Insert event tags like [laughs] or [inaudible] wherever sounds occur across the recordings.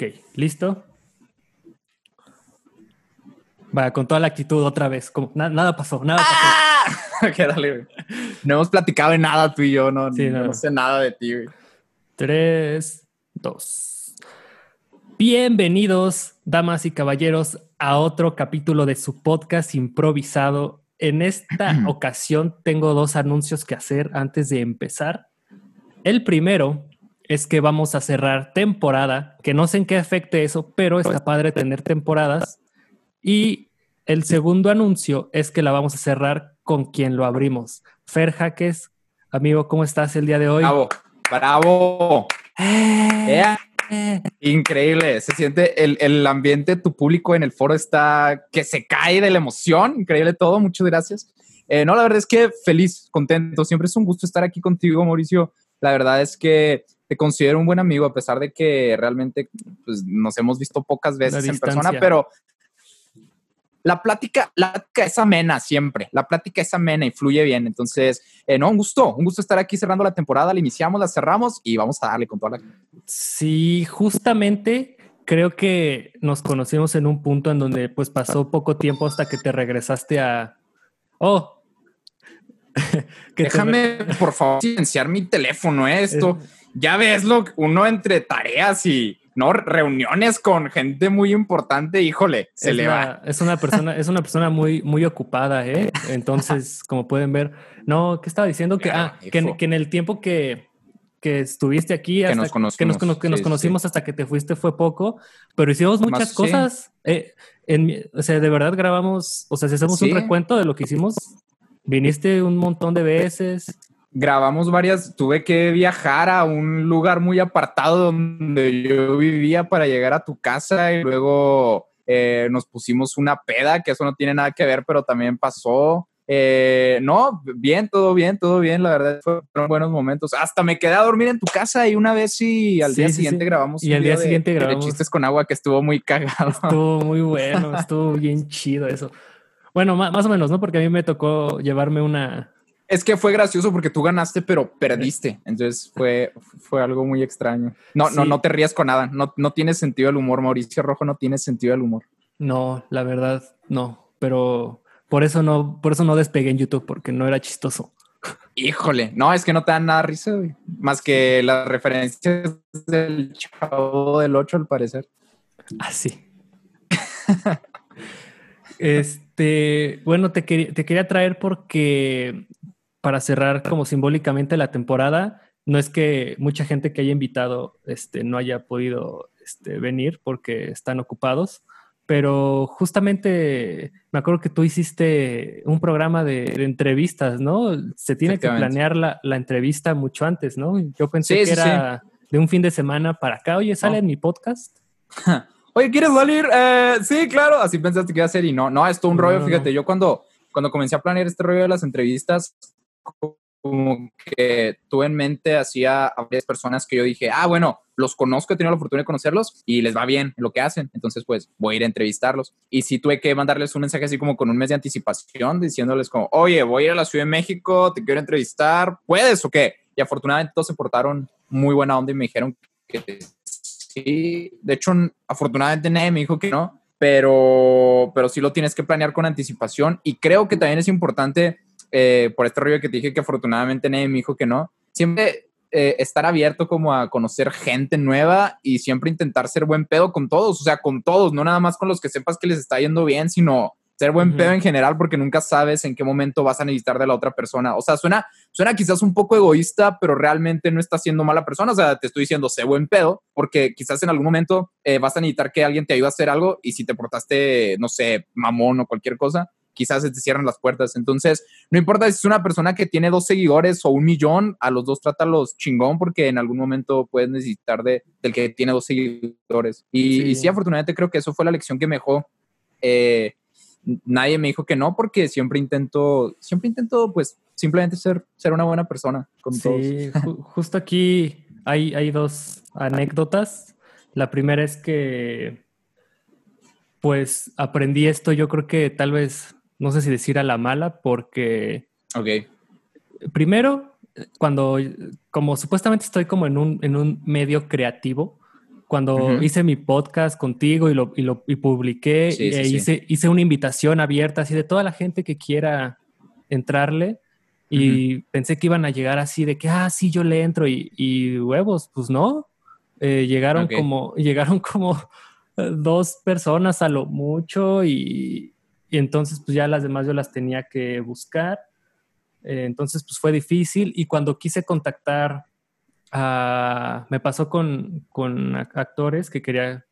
Ok, ¿listo? Va, con toda la actitud otra vez. Como, nada pasó, nada pasó. ¡Ah! [laughs] dale, No hemos platicado de nada tú y yo, no, no. sé nada de ti, güey. Tres, dos. Bienvenidos, damas y caballeros, a otro capítulo de su podcast improvisado. En esta [clears throat] ocasión tengo dos anuncios que hacer antes de empezar. El primero es que vamos a cerrar temporada, que no sé en qué afecte eso, pero está padre tener temporadas. Y el segundo anuncio es que la vamos a cerrar con quien lo abrimos. Fer Jaques, amigo, ¿cómo estás el día de hoy? Bravo, bravo. Eh. Increíble, se siente el, el, ambiente, tu público en el foro está que se cae de la emoción, increíble todo, muchas gracias. Eh, no, la verdad es que feliz, contento, siempre es un gusto estar aquí contigo, Mauricio. La verdad es que te considero un buen amigo, a pesar de que realmente pues, nos hemos visto pocas veces en persona, pero la plática, la plática es amena siempre, la plática es amena y fluye bien. Entonces, eh, no, un gusto, un gusto estar aquí cerrando la temporada, la iniciamos, la cerramos y vamos a darle con toda la... Sí, justamente creo que nos conocimos en un punto en donde pues pasó poco tiempo hasta que te regresaste a... Oh. [laughs] Déjame, por favor, silenciar mi teléfono, ¿eh? esto. Ya ves lo uno entre tareas y no reuniones con gente muy importante, híjole, se le va. Es una persona, es una persona muy, muy ocupada, ¿eh? Entonces, [laughs] como pueden ver, no, ¿qué estaba diciendo? Que, ah, que, en el tiempo que, que estuviste aquí, que nos, conocimos, que nos, conocimos hasta que te fuiste fue poco, pero hicimos muchas cosas. Eh, o sea, de verdad grabamos, o sea, si hacemos un recuento de lo que hicimos, viniste un montón de veces grabamos varias, tuve que viajar a un lugar muy apartado donde yo vivía para llegar a tu casa y luego eh, nos pusimos una peda, que eso no tiene nada que ver, pero también pasó. Eh, no, bien, todo bien, todo bien, la verdad fueron buenos momentos. Hasta me quedé a dormir en tu casa y una vez y al día siguiente grabamos. Y al día, siguiente grabamos. chistes con agua que estuvo muy cagado. Estuvo muy bueno, estuvo bien chido eso. Bueno, más, o menos, ¿no? Porque a mí me tocó llevarme una, es que fue gracioso porque tú ganaste, pero perdiste. Entonces fue, fue algo muy extraño. No, no, no te rías con nada. No, no tiene sentido el humor. Mauricio Rojo no tiene sentido el humor. No, la verdad, no. Pero por eso no, por eso no despegué en YouTube, porque no era chistoso. Híjole, no, es que no te dan nada risa, Más que las referencias del chavo del 8, al parecer. Ah, sí. [laughs] este, bueno, te, te quería traer porque para cerrar como simbólicamente la temporada, no es que mucha gente que haya invitado este, no haya podido este, venir porque están ocupados, pero justamente me acuerdo que tú hiciste un programa de, entrevistas, ¿no? Se tiene que planear la, entrevista mucho antes, ¿no? Yo pensé que era de un fin de semana para acá. Oye, ¿sale en mi podcast? [laughs] Oye, ¿quieres salir? Eh, sí, claro. Así pensaste que iba a ser y no, no, es todo un rollo. Fíjate, yo cuando, cuando comencé a planear este rollo de las entrevistas, como que tuve en mente hacía a varias personas que yo dije, ah, bueno, los conozco, he tenido la oportunidad de conocerlos y les va bien lo que hacen, entonces pues voy a ir a entrevistarlos. Y sí tuve que mandarles un mensaje así como con un mes de anticipación, diciéndoles como, oye, voy a ir a la Ciudad de México, te quiero entrevistar, ¿puedes o qué? Y afortunadamente todos se portaron muy buena onda y me dijeron que sí. De hecho, afortunadamente nadie me dijo que no, pero, pero sí lo tienes que planear con anticipación y creo que también es importante eh, por este rollo que te dije que afortunadamente nadie me dijo que no, siempre eh, estar abierto como a conocer gente nueva y siempre intentar ser buen pedo con todos, o sea, con todos, no nada más con los que sepas que les está yendo bien, sino ser buen pedo en general porque nunca sabes en qué momento vas a necesitar de la otra persona. O sea, suena, suena quizás un poco egoísta, pero realmente no está siendo mala persona. O sea, te estoy diciendo, sé buen pedo porque quizás en algún momento eh, vas a necesitar que alguien te ayude a hacer algo y si te portaste, no sé, mamón o cualquier cosa, quizás se te cierran las puertas. Entonces, no importa si es una persona que tiene dos seguidores o un millón, a los dos trátalos chingón porque en algún momento puedes necesitar de, del que tiene dos seguidores. Y sí, afortunadamente creo que eso fue la lección que me dejó. Eh, nadie me dijo que no porque siempre intento, siempre intento pues simplemente ser, ser una buena persona con sí, justo aquí hay, hay dos anécdotas. La primera es que pues aprendí esto, yo creo que tal vez no sé si decir a la mala, porque... Ok. Primero, cuando, como supuestamente estoy como en un, en un medio creativo, cuando hice mi podcast contigo y lo, y lo y publiqué, e hice, hice una invitación abierta así de toda la gente que quiera entrarle. Y pensé que iban a llegar así de que, ah, sí, yo le entro y, huevos, pues no. Eh, llegaron como, [laughs] llegaron como dos personas a lo mucho y, y, entonces pues ya las demás yo las tenía que buscar. Eh, entonces pues fue difícil y cuando quise contactar me pasó con, con, actores que quería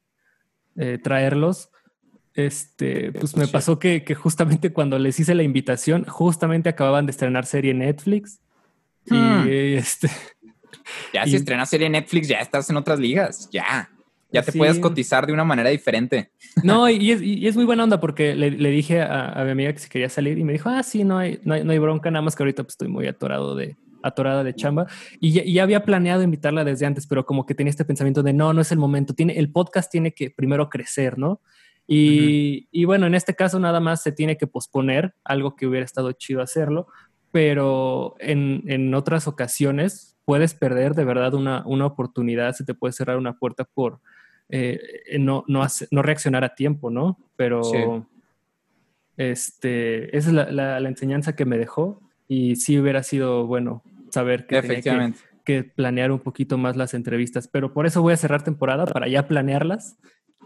eh, traerlos. Este, pues me pasó que, que, justamente cuando les hice la invitación, justamente acababan de estrenar serie Netflix. Y hmm. este. Ya si estrenas serie Netflix, ya estás en otras ligas. Ya. Ya te puedes cotizar de una manera diferente. [laughs] No, y es, y es muy buena onda porque le, le dije a, a, mi amiga que si quería salir y me dijo, ah, sí, no hay, no hay, no hay bronca, nada más que ahorita pues, estoy muy atorado de, atorada de chamba y ya, había planeado invitarla desde antes, pero como que tenía este pensamiento de no, no es el momento, tiene, el podcast tiene que primero crecer, ¿no? Y, y, bueno, en este caso nada más se tiene que posponer, algo que hubiera estado chido hacerlo, pero en, en otras ocasiones puedes perder de verdad una, una, oportunidad, se te puede cerrar una puerta por eh, no, no, no, reaccionar a tiempo, ¿no? Pero este, esa es la, la, la enseñanza que me dejó y sí hubiera sido bueno saber que tenía que, planear un poquito más las entrevistas, pero por eso voy a cerrar temporada para ya planearlas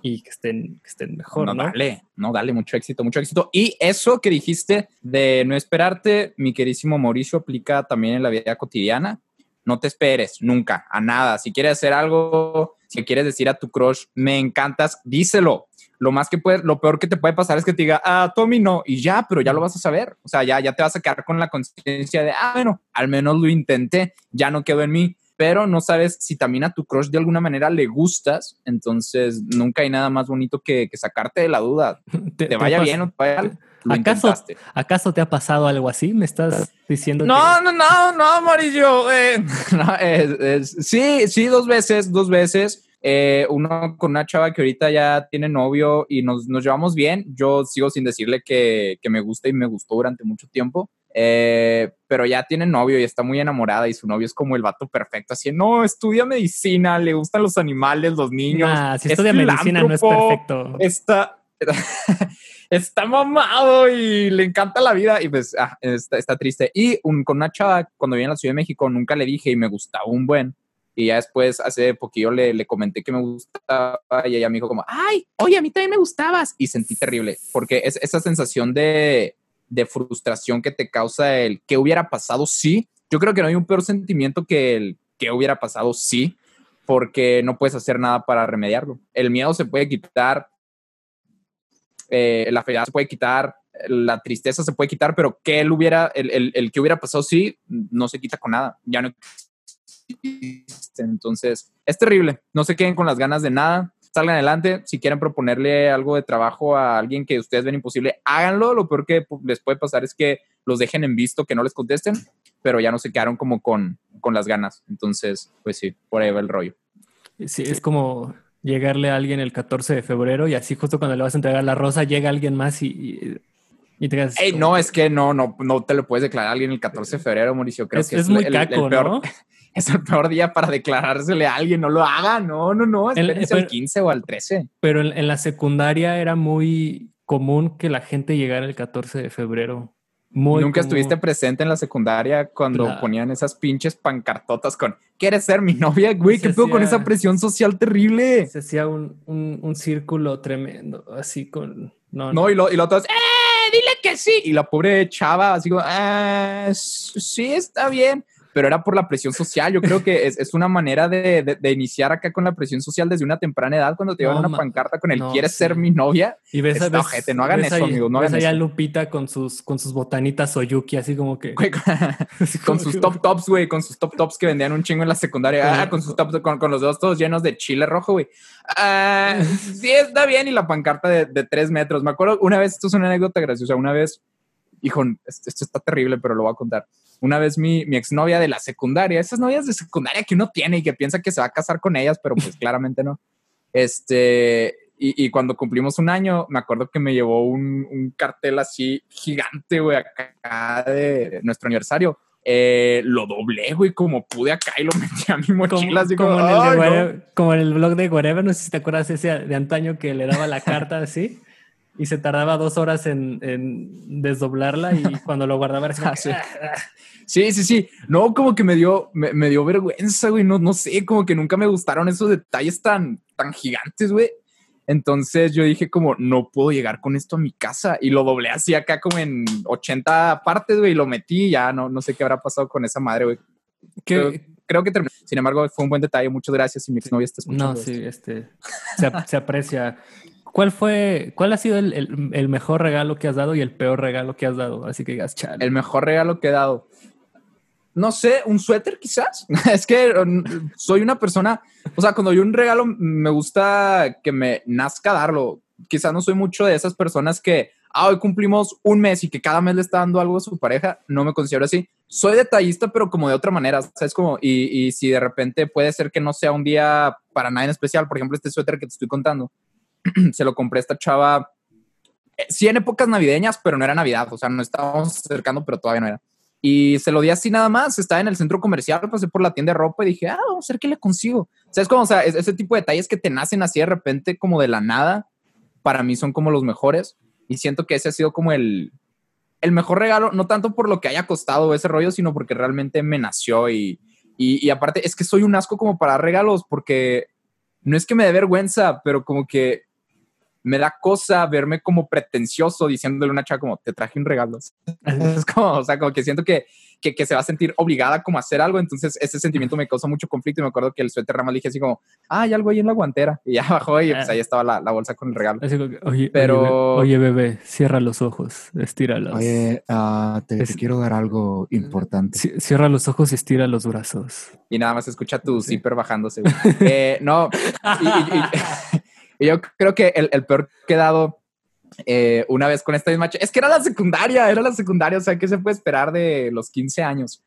y que estén, que estén mejor. No, dale, no, dale, mucho éxito, mucho éxito. Y eso que dijiste de no esperarte, mi queridísimo Mauricio, aplica también en la vida cotidiana. No te esperes nunca a nada. Si quieres hacer algo, si quieres decir a tu crush, me encantas, díselo lo más que puede, lo peor que te puede pasar es que te diga, ah, Tommy no, y ya, pero ya lo vas a saber. O sea, ya, ya te vas a quedar con la conciencia de, ah, bueno, al menos lo intenté, ya no quedó en mí, pero no sabes si también a tu crush de alguna manera le gustas, entonces nunca hay nada más bonito que, sacarte de la duda. [laughs] Te, vaya bien o te vaya mal. ¿Acaso, ¿Acaso te ha pasado algo así? ¿Me estás diciendo? No, no, no, [laughs] no, Mauricio. Eh, no, sí, sí, dos veces, dos veces. Eh, uno con una chava que ahorita ya tiene novio y nos, nos llevamos bien. Yo sigo sin decirle que, que, me gusta y me gustó durante mucho tiempo. Eh, pero ya tiene novio y está muy enamorada y su novio es como el vato perfecto, así, no, estudia medicina, le gustan los animales, los niños. si estudia medicina no es perfecto. Está, [laughs] está mamado y le encanta la vida y pues ah, está, triste. Y con una chava, cuando vine a la Ciudad de México, nunca le dije y me gustaba un buen. Y ya después, hace poquillo, le, le comenté que me gustaba y ella me dijo como, ay, oye, a mí también me gustabas. Y sentí terrible, porque es esa sensación de, frustración que te causa el que hubiera pasado sí. Yo creo que no hay un peor sentimiento que el que hubiera pasado sí, porque no puedes hacer nada para remediarlo. El miedo se puede quitar, eh, la felicidad se puede quitar, la tristeza se puede quitar, pero que él hubiera, el, el, que hubiera pasado sí, no se quita con nada. Ya no entonces, es terrible. No se queden con las ganas de nada. Salgan adelante. Si quieren proponerle algo de trabajo a alguien que ustedes ven imposible, háganlo. Lo peor que les puede pasar es que los dejen en visto, que no les contesten, pero ya no se quedaron como con, con las ganas. Entonces, pues sí, por ahí va el rollo. Sí, es como llegarle a alguien el 14 de febrero y así justo cuando le vas a entregar la rosa llega alguien más y, y, te quedas... no, es que no, no, no te lo puedes declarar a alguien el 14 de febrero, Mauricio. Creo que es, muy caco, ¿no? [laughs] es el peor día para declarársele a alguien, no lo haga, no, no, no, espérense al 15 o al 13. Pero en, la secundaria era muy común que la gente llegara el 14 de febrero. Muy Nunca estuviste presente en la secundaria cuando ponían esas pinches pancartotas con ¿Quieres ser mi novia? Güey, ¿qué pedo con esa presión social terrible? Se hacía un, un, círculo tremendo, así con. No, no, y lo, y lo todos, ¡eh! Dile que sí. Y la pobre chava, así como, ¡eh! Sí, está bien pero era por la presión social. Yo creo que es, es una manera de, de, iniciar acá con la presión social desde una temprana edad, cuando te llevan una pancarta con el ¿quieres ser mi novia? Y ves, a ves gente, no hagan eso, amigos, no ves hagan Lupita con sus, con sus botanitas Oyuki, así como que... [laughs] con sus top tops, güey, con sus top tops que vendían un chingo en la secundaria, ah, con sus top, con, con, los dedos todos llenos de chile rojo, güey. Ah, [laughs] sí, está bien, y la pancarta de, de tres metros. Me acuerdo una vez, esto es una anécdota graciosa, una vez, hijo, esto está terrible, pero lo voy a contar una vez mi, mi exnovia de la secundaria, esas novias de secundaria que uno tiene y que piensa que se va a casar con ellas, pero pues [laughs] claramente no. Este, y, y, cuando cumplimos un año, me acuerdo que me llevó un, un cartel así gigante, güey, acá de nuestro aniversario, Eh, lo doblé, güey, como pude acá y lo [laughs] metí a mi mochila. Así como, como, en el como, en el blog de Whatever, no sé si te acuerdas ese de antaño que le daba la [laughs] carta así y se tardaba dos horas en, en desdoblarla y [laughs] cuando lo guardaba era así. Ah, sí. sí, sí, No, como que me dio, me, me, dio vergüenza, güey. No, no sé, como que nunca me gustaron esos detalles tan, tan gigantes, güey. Entonces yo dije como, no puedo llegar con esto a mi casa. Y lo doblé así acá como en 80 partes, güey, y lo metí. Ya no, no sé qué habrá pasado con esa madre, güey. Creo, creo, que terminó. Sin embargo, fue un buen detalle. Muchas gracias. Y mi exnovia está escuchando. No, sí, este, se, se, aprecia. ¿Cuál fue, cuál ha sido el, el, mejor regalo que has dado y el peor regalo que has dado? Así que digas, El mejor regalo que he dado no sé, un suéter quizás. [laughs] es que um, soy una persona, o sea, cuando yo un regalo me gusta que me nazca darlo. Quizás no soy mucho de esas personas que, ah, hoy cumplimos un mes y que cada mes le está dando algo a su pareja. No me considero así. Soy detallista, pero como de otra manera, ¿sabes? Como, y, y si de repente puede ser que no sea un día para nada en especial, por ejemplo, este suéter que te estoy contando, [clears throat] se lo compré esta chava, eh, sí en épocas navideñas, pero no era Navidad, o sea, no estábamos acercando, pero todavía no era. Y se lo di así nada más. Estaba en el centro comercial, pasé por la tienda de ropa y dije, ah, vamos a ver qué le consigo. O sea, es como, o sea, ese tipo de detalles que te nacen así de repente, como de la nada, para mí son como los mejores. Y siento que ese ha sido como el, el mejor regalo, no tanto por lo que haya costado ese rollo, sino porque realmente me nació. Y, y, y aparte, es que soy un asco como para regalos, porque no es que me dé vergüenza, pero como que me da cosa verme como pretencioso diciéndole a una chava como, te traje un regalo. [laughs] es como, o sea, como que siento que, que, que, se va a sentir obligada como a hacer algo, entonces ese sentimiento me causa mucho conflicto y me acuerdo que el suéter rama le dije así como, ah, hay algo ahí en la guantera, y ya [laughs] bajó y pues ahí estaba la, la bolsa con el regalo. oye, Pero... Oye, bebé, cierra los ojos, estíralos. Oye, uh, te, quiero dar algo importante. Cierra los ojos y estira los brazos. Y nada más escucha tu zipper bajándose. eh, no, y, y, y [laughs] yo creo que el, el peor quedado eh, una vez con esta misma... Es que era la secundaria, era la secundaria, o sea, ¿qué se puede esperar de los 15 años?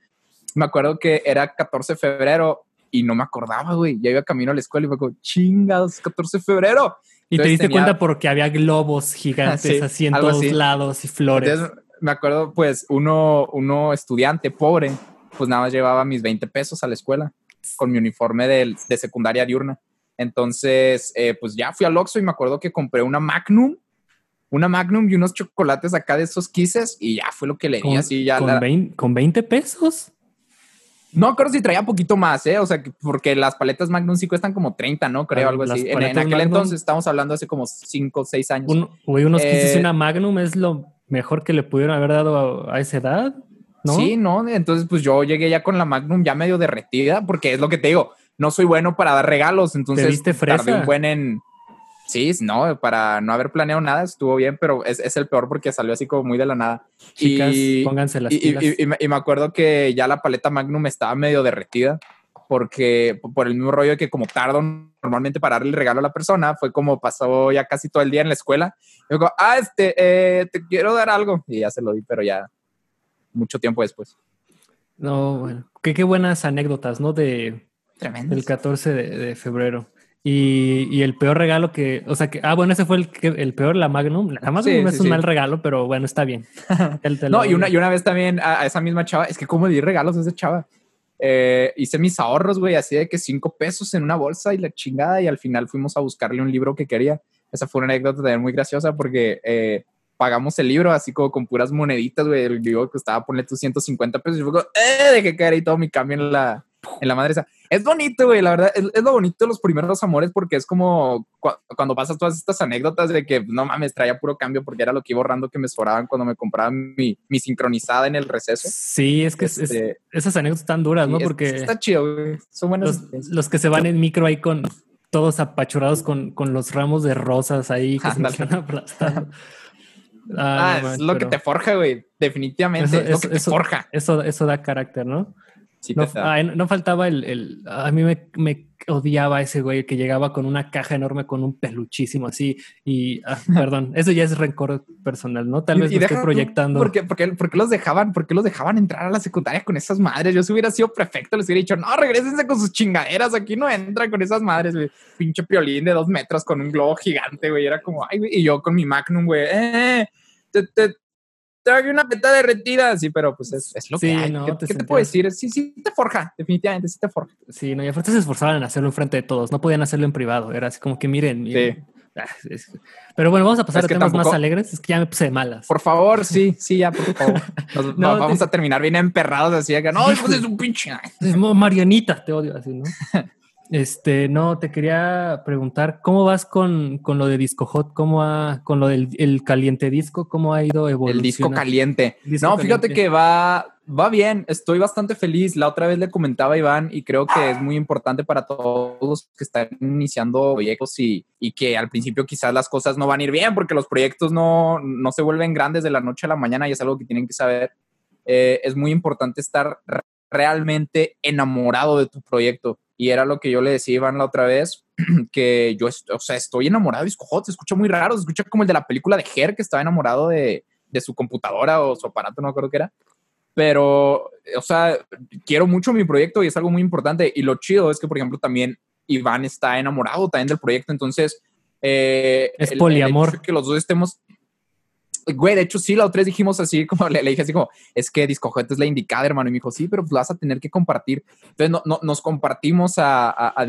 Me acuerdo que era 14 de febrero y no me acordaba, güey. Ya iba camino a la escuela y fue como, chingados, 14 de febrero. Y te diste cuenta porque había globos gigantes así en todos lados y flores. me acuerdo, pues, uno, uno estudiante pobre, pues nada más llevaba mis 20 pesos a la escuela con mi uniforme de, de secundaria diurna. Entonces, eh, pues ya fui al Oxxo y me acuerdo que compré una Magnum, una Magnum y unos chocolates acá de esos quises y ya fue lo que le di así ya. ¿Con, 20, ¿Con 20 pesos? No creo si traía poquito más, ¿eh? O sea, porque las paletas Magnum sí cuestan como 30, ¿no? Creo, ah, algo así. En, aquel entonces estamos hablando hace como 5 o 6 años. Un, unos eh, y una Magnum es lo mejor que le pudieron haber dado a, a esa edad, ¿no? Sí, ¿no? Entonces, pues yo llegué ya con la Magnum ya medio derretida, porque es lo que te digo no soy bueno para dar regalos, entonces viste fresa? tardé un buen en... Sí, no, para no haber planeado nada estuvo bien, pero es, es el peor porque salió así como muy de la nada. Chicas, y, pónganse las y, y, y, me acuerdo que ya la paleta Magnum estaba medio derretida porque por el mismo rollo que como tardo normalmente para darle el regalo a la persona, fue como pasó ya casi todo el día en la escuela. Y digo, ah, este, eh, te quiero dar algo. Y ya se lo di, pero ya mucho tiempo después. No, bueno, qué, qué buenas anécdotas, ¿no? De, Tremendo. El 14 de, febrero. Y, y, el peor regalo que, o sea, que, ah, bueno, ese fue el, el peor, la Magnum. La Magnum es un mal regalo, pero bueno, está bien. [laughs] no, y una, y una vez también a, esa misma chava, es que como di regalos a esa chava. Eh, hice mis ahorros, güey, así de que cinco pesos en una bolsa y la chingada, y al final fuimos a buscarle un libro que quería. Esa fue una anécdota también muy graciosa porque eh, pagamos el libro así como con puras moneditas, güey. El libro costaba ponerle tus 150 pesos y fue como, eh, dejé caer y todo mi cambio en la, en la madre esa. Es bonito, güey, la verdad, es, lo bonito de los primeros amores porque es como cuando pasas todas estas anécdotas de que no mames, traía puro cambio porque era lo que iba ahorrando que me sobraban cuando me compraban mi, mi sincronizada en el receso. Sí, es que este, esas anécdotas están duras, ¿no? Porque está chido, güey. Son buenos. Los, que se van en micro ahí con todos apachurados con, con los ramos de rosas ahí que se aplastando. [laughs] Ah, ah es lo que te forja, güey. Definitivamente. es lo que te forja. Eso, eso da carácter, ¿no? No, faltaba el, A mí me, odiaba ese güey que llegaba con una caja enorme con un peluchísimo así. Y, ah, [laughs] perdón, eso ya es rencor personal, ¿no? Tal vez lo estoy proyectando. ¿por qué, por, los dejaban, por los dejaban entrar a la secundaria con esas madres? Yo si hubiera sido prefecto, les hubiera dicho, no, regresense con sus chingaderas, aquí no entran con esas madres, güey. Pinche piolín de dos metros con un globo gigante, güey. Era como, ay, güey. Y yo con mi Magnum, güey, eh, te, traje una peta derretida. Sí, pero pues es, es lo Sí, que hay. no, ¿Qué, te qué te puedo decir? Sí, sí te forja, definitivamente, sí te forja. Sí, no, y aparte se esforzaban en hacerlo enfrente de todos, no podían hacerlo en privado, era así como que miren. miren. Ah, Pero bueno, vamos a pasar Es a temas más alegres, es que ya me puse de malas. Por favor, sí, sí, ya, por favor. Nos- [laughs] No, va- vamos te- a terminar bien emperrados así, que no, hijo de su pinche. Marianita, te odio así, ¿no? [laughs] Este, no, te quería preguntar, ¿cómo vas con, con lo de Disco Hot? ¿Cómo ha, con lo del el caliente disco? ¿Cómo ha ido evolucionando? El disco caliente. El disco no, fíjate que va, va bien. Estoy bastante feliz. La otra vez le comentaba a Iván y creo que es muy importante para todos los que están iniciando proyectos y, y que al principio quizás las cosas no van a ir bien porque los proyectos no, no se vuelven grandes de la noche a la mañana y es algo que tienen que saber. Eh, es muy importante estar re- realmente enamorado de tu proyecto. Y era lo que yo le decía a Iván la otra vez, [clears throat] que yo, o sea, estoy enamorado de se escucha muy raro, se escucha como el de la película de Her, que estaba enamorado de, de su computadora o su aparato, no acuerdo qué era. Pero, o sea, quiero mucho mi proyecto y es algo muy importante. Y lo chido es que, por ejemplo, también Iván está enamorado también del proyecto, entonces... eh, Es el- el poliamor. de que los dos estemos... Güey, de hecho, sí, la otra vez dijimos así, [laughs] como le, dije así como, es que Disco Hot es la indicada, hermano. Y me dijo, sí, pero pues la vas a tener que compartir. Entonces no, no- nos compartimos a, a.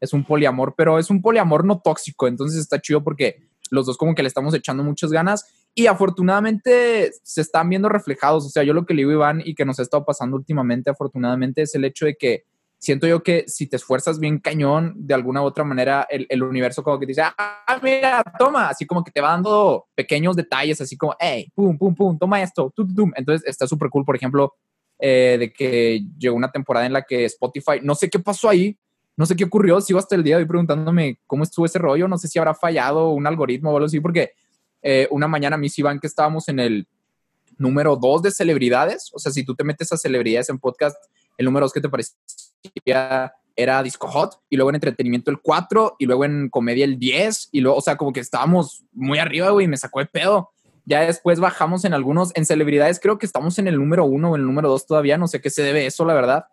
Es un poliamor, pero es un poliamor no tóxico. Entonces está chido porque los dos como que le estamos echando muchas ganas y afortunadamente se están viendo reflejados. O sea, yo lo que le digo a Iván y que nos ha estado pasando últimamente, afortunadamente, es el hecho de que siento yo que si te esfuerzas bien cañón, de alguna u otra manera, el, el universo como que te dice, ah, mira, toma, así como que te va dando pequeños detalles, así como, hey, pum, pum, pum, toma esto, tum, tum. Entonces está súper cool, por ejemplo, eh, de que llegó una temporada en la que Spotify, no sé qué pasó ahí, no sé qué ocurrió, sigo hasta el día de hoy preguntándome cómo estuvo ese rollo, no sé si habrá fallado un algoritmo o algo así, porque eh, una mañana mis Iván que estábamos en el número dos de celebridades, o sea, si tú te metes a celebridades en podcast, el número dos que te parecía era Disco Hot, y luego en entretenimiento el 4, y luego en comedia el 10, y luego, o sea, como que estábamos muy arriba, güey, me sacó de pedo. Ya después bajamos en algunos, en celebridades creo que estamos en el número uno o en el número dos todavía, no sé qué se debe eso, la verdad.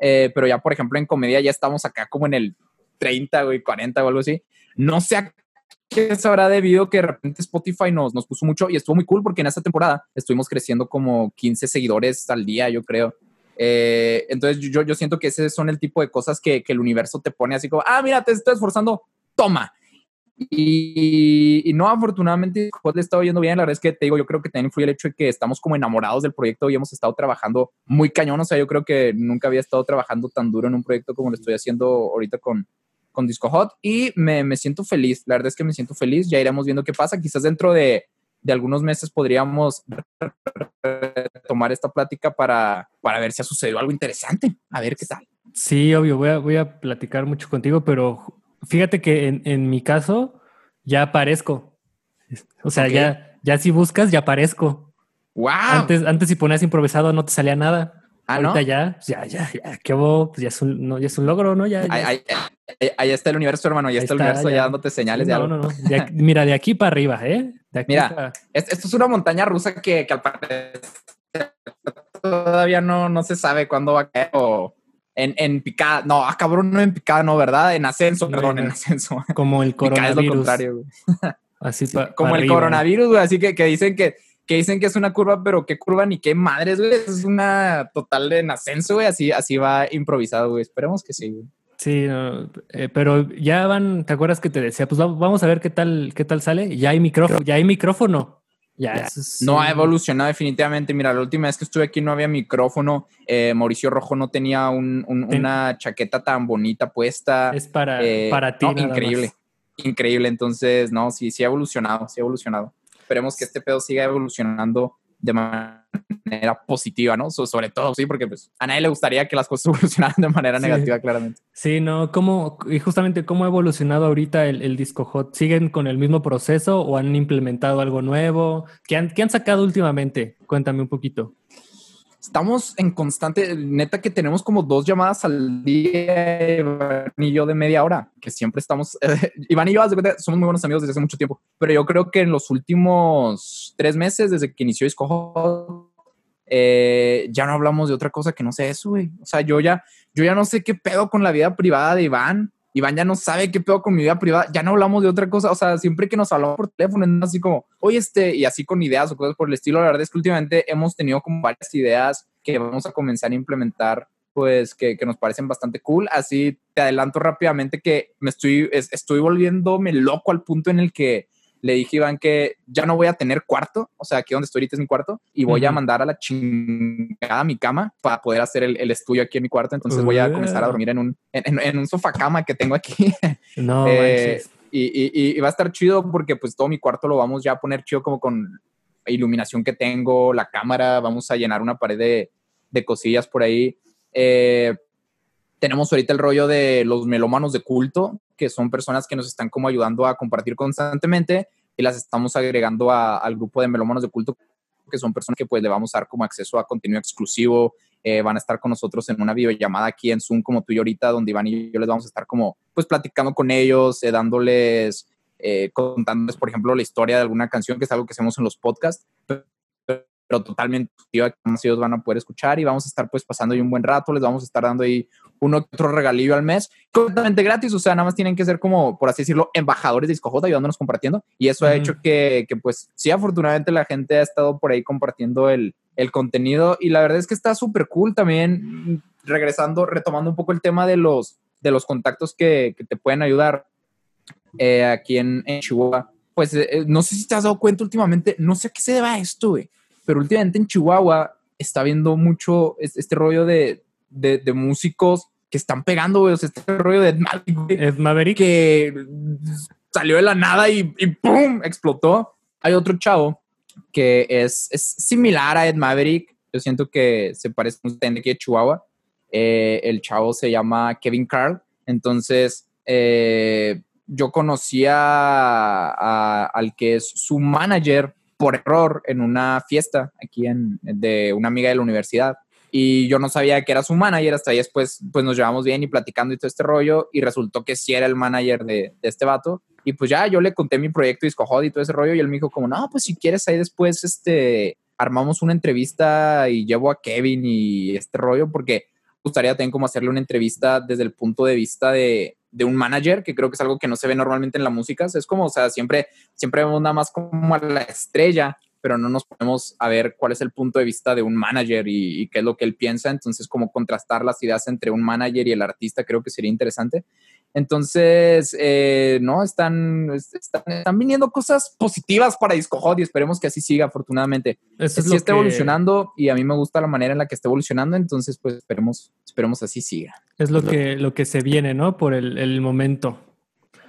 Eh, pero ya, por ejemplo, en comedia ya estamos acá como en el 30, güey, 40 o algo así. No sé a qué se habrá debido que de repente Spotify nos, nos puso mucho y estuvo muy cool porque en esta temporada estuvimos creciendo como 15 seguidores al día, yo creo. Eh, entonces yo, yo siento que ese son el tipo de cosas que, que el universo te pone así como, ah, mira, te estoy esforzando, toma. Y, no, afortunadamente, le está yendo bien. La verdad es que te digo, yo creo que también influye el hecho de que estamos como enamorados del proyecto y hemos estado trabajando muy cañón. O sea, yo creo que nunca había estado trabajando tan duro en un proyecto como lo estoy haciendo ahorita con, con Disco Hot y me, me siento feliz. La verdad es que me siento feliz. Ya iremos viendo qué pasa. Quizás dentro de, de algunos meses podríamos tomar esta plática para, para ver si ha sucedido algo interesante. A ver qué tal. Sí, obvio, voy a, voy a platicar mucho contigo, pero fíjate que en, en mi caso ya aparezco. O sea, ya, ya si buscas, ya aparezco. ¡Wow! Antes, antes si ponías improvisado no te salía nada. ah, ¿no? Ahorita ya, pues ya, ya, ya, qué hubo, pues ya es un, no, ya es un logro, ¿no? Ya, ya- Ahí, ahí- ahí- está el universo, hermano. Ahí Ahí está el universo ya, ya. dándote señales de no, algo. no, no. De aquí- mira, de aquí para arriba, ¿eh? Mira. Es- Esto es una montaña rusa que, que al parecer todavía no, no se sabe cuándo va a caer o en, en picada. No, ah, cabrón, no en picada, no, ¿verdad? En ascenso, No, perdón, en ascenso. [laughs] como el Picada es lo coronavirus. contrario, güey. [laughs] Así pa- Como el coronavirus, güey. Así que, que dicen que, que dicen que es una curva, pero qué curva ni qué madres, güey. Es una total en ascenso, güey. Así, así va improvisado, güey. Esperemos que sí, güey. Sí, no, eh, pero ya van, ¿te acuerdas que te decía? Pues va- vamos a ver qué tal, qué tal sale. Ya hay micrófono, ya hay micrófono. Ya, eso es No ha evolucionado definitivamente. Mira, la última vez que estuve aquí no había micrófono. Eh, Mauricio Rojo no tenía un- un- Ten- una chaqueta tan bonita puesta. Es para, Eh, para ti. no, increíble. más. Increíble. Entonces, no, sí, sí ha evolucionado, sí ha evolucionado. Esperemos que este pedo siga evolucionando de manera positiva, ¿no? So- sobre todo, sí, porque pues a nadie le gustaría que las cosas [laughs] evolucionaran de manera Sí. negativa, claramente. Sí, no, ¿cómo, y justamente cómo ha evolucionado ahorita el, el disco hot? ¿Siguen con el mismo proceso o han implementado algo nuevo? ¿Qué han, qué han sacado últimamente? Cuéntame un poquito. Estamos en constante, neta que tenemos como dos llamadas al día, Iván y yo de media hora, que siempre estamos, [laughs] Iván y yo somos muy buenos amigos desde hace mucho tiempo, pero yo creo que en los últimos tres meses, desde que inició Disco Hot, eh, ya no hablamos de otra cosa que no sea eso, güey. O sea, yo ya, yo ya no sé qué pedo con la vida privada de Iván. Iván ya no sabe qué pedo con mi vida privada, ya no hablamos de otra cosa, o sea, siempre que nos hablamos por teléfono, es así como, oye, este, y así con ideas o cosas por el estilo, la verdad es que últimamente hemos tenido como varias ideas que vamos a comenzar a implementar, pues que, que nos parecen bastante cool, así te adelanto rápidamente que me estoy, estoy volviéndome loco al punto en el que le dije a Iván que ya no voy a tener cuarto, o sea, aquí donde estoy ahorita es mi cuarto, y voy a mandar a la chingada mi cama para poder hacer el, estudio aquí en mi cuarto. Entonces voy a comenzar a dormir en un, en, un sofá cama que tengo aquí. [laughs] No, eh, y, y, va a estar chido porque pues todo mi cuarto lo vamos ya a poner chido como con iluminación que tengo, la cámara, vamos a llenar una pared de, de cosillas por ahí. Eh, tenemos ahorita el rollo de los melómanos de culto, que son personas que nos están como ayudando a compartir constantemente y las estamos agregando al grupo de melómanos de culto, que son personas que pues le vamos a dar como acceso a contenido exclusivo, eh, van a estar con nosotros en una videollamada aquí en Zoom como tú y ahorita, donde Iván y yo les vamos a estar como pues platicando con ellos, eh, dándoles, eh, contándoles por ejemplo la historia de alguna canción, que es algo que hacemos en los podcasts, totalmente ellos van a poder escuchar y vamos a estar pues pasando ahí un buen rato, les vamos a estar dando ahí uno otro regalillo al mes, completamente gratis, o sea, nada más tienen que ser como, por así decirlo, embajadores de Discojota ayudándonos compartiendo y eso ha hecho que, que, pues sí, afortunadamente la gente ha estado por ahí compartiendo el, el contenido y la verdad es que está súper cool también, regresando, retomando un poco el tema de los, de los contactos que, que te pueden ayudar eh, aquí en, en, Chihuahua. Pues eh, eh, no sé si te has dado cuenta últimamente, no sé a qué se deba esto, güey pero últimamente en Chihuahua está viendo mucho este rollo de, de, músicos que están pegando, güey, o sea, este rollo de Ed Maverick, que salió de la nada y, y ¡pum! explotó. Hay otro chavo que es, es, similar a Ed Maverick, yo siento que se parece un de aquí de Chihuahua. Eh, el chavo se llama Kevin Carl, entonces eh, yo conocía al que es su manager por error en una fiesta aquí en, de una amiga de la universidad. Y yo no sabía que era su manager, hasta ahí después pues nos llevamos bien y platicando y todo este rollo, y resultó que sí era el manager de, este vato. Y pues ya yo le conté mi proyecto Disco y todo ese rollo, y él me dijo como, no, pues si quieres ahí después, este, armamos una entrevista y llevo a Kevin y este rollo, porque gustaría también como hacerle una entrevista desde el punto de vista de, de un manager, que creo que es algo que no se ve normalmente en la música. Es como, o sea, siempre, siempre vemos nada más como a la estrella, pero no nos ponemos a ver cuál es el punto de vista de un manager y, qué es lo que él piensa. Entonces, como contrastar las ideas entre un manager y el artista creo que sería interesante. Entonces, eh, no, están, están, viniendo cosas positivas para Disco Hot y esperemos que así siga, afortunadamente. Eso es está evolucionando y a mí me gusta la manera en la que está evolucionando, entonces, pues esperemos, esperemos así siga. Es lo, que, lo que se viene, ¿no? Por el, momento.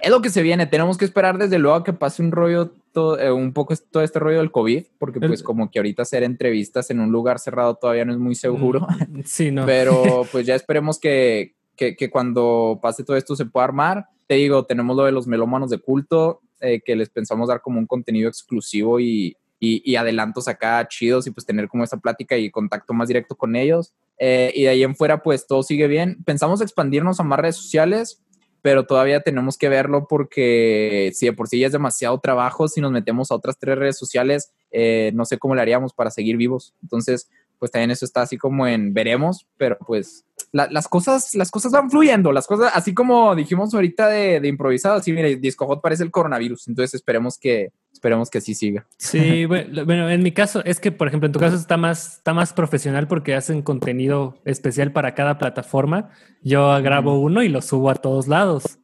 Es lo que se viene. Tenemos que esperar desde luego a que pase un rollo, todo, eh, un poco todo este rollo del COVID, porque pues como que ahorita hacer entrevistas en un lugar cerrado todavía no es muy seguro. Mm, sí, no. [laughs] Pero [laughs] pues ya esperemos que, que, cuando pase todo esto se pueda armar. Te digo, tenemos lo de los melómanos de culto, eh, que les pensamos dar como un contenido exclusivo y, y, adelantos acá chidos y pues tener como esa plática y contacto más directo con ellos. Eh, y de ahí en fuera pues todo sigue bien. Pensamos expandirnos a más redes sociales, pero todavía tenemos que verlo porque si de por sí ya es demasiado trabajo, si nos metemos a otras tres redes sociales, eh, no sé cómo le haríamos para seguir vivos. Entonces, pues también eso está así como en veremos, pero pues las cosas las cosas van fluyendo, las cosas, así como dijimos ahorita de, de improvisado, así mire, Disco Hot parece el coronavirus, entonces esperemos que esperemos que así siga. Sí, [laughs] bueno, en mi caso es que, por ejemplo, en tu caso está más, está más profesional porque hacen contenido especial para cada plataforma. Yo grabo uno y lo subo a todos lados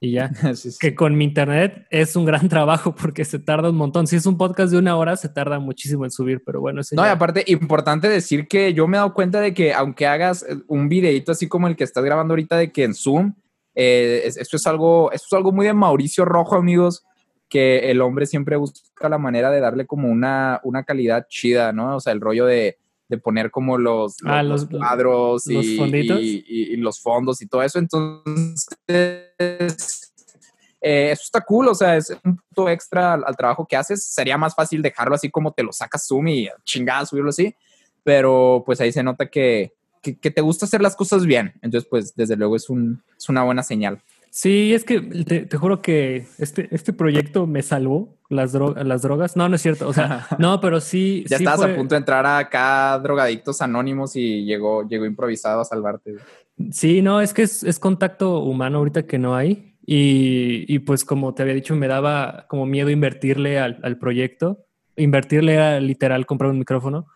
y ya. [laughs] Que con mi internet es un gran [laughs] trabajo porque se tarda un montón. Si es un podcast de una hora, se tarda muchísimo en subir, pero bueno. No, y aparte, importante decir que yo me he dado cuenta de que aunque hagas eh, un videito así como el que estás grabando ahorita de que en Zoom, eh, esto, es algo, esto es algo muy de Mauricio Rojo, amigos, que el hombre siempre busca la manera de darle como una, una calidad chida, ¿no? O sea, el rollo de de poner como los, ah, cuadros y, los fondos y todo eso. Entonces, eh, eso está cool, o sea, es un punto extra al, trabajo que haces. Sería más fácil dejarlo así como te lo sacas Zoom y chingada subirlo así, pero pues ahí se nota que, que, te gusta hacer las cosas bien. Entonces, pues desde luego es, un, es una buena señal. Sí, es que te, juro que este, este proyecto me salvó las, las drogas. No, no es cierto. O sea, [laughs] no, pero sí. ya estabas a punto de entrar acá drogadictos anónimos y llegó, llegó improvisado a salvarte. Sí, no, es que es, contacto humano ahorita que no hay. Y, pues como te había dicho, me daba como miedo invertirle al, al proyecto. Invertirle a literal comprar un micrófono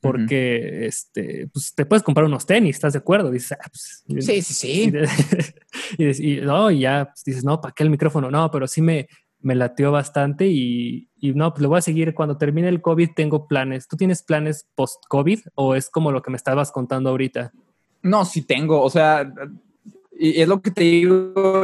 porque este, pues te puedes comprar unos tenis, ¿estás de acuerdo? Dices, ah, pues, sí, sí, sí. [laughs] Y, no, y ya pues, dices, no, ¿para qué el micrófono? No, pero sí me, me latió bastante y, y, no, pues lo voy a seguir. Cuando termine el COVID tengo planes. ¿Tú tienes planes post-COVID o es como lo que me estabas contando ahorita? No, sí tengo, o sea, y es lo que te digo,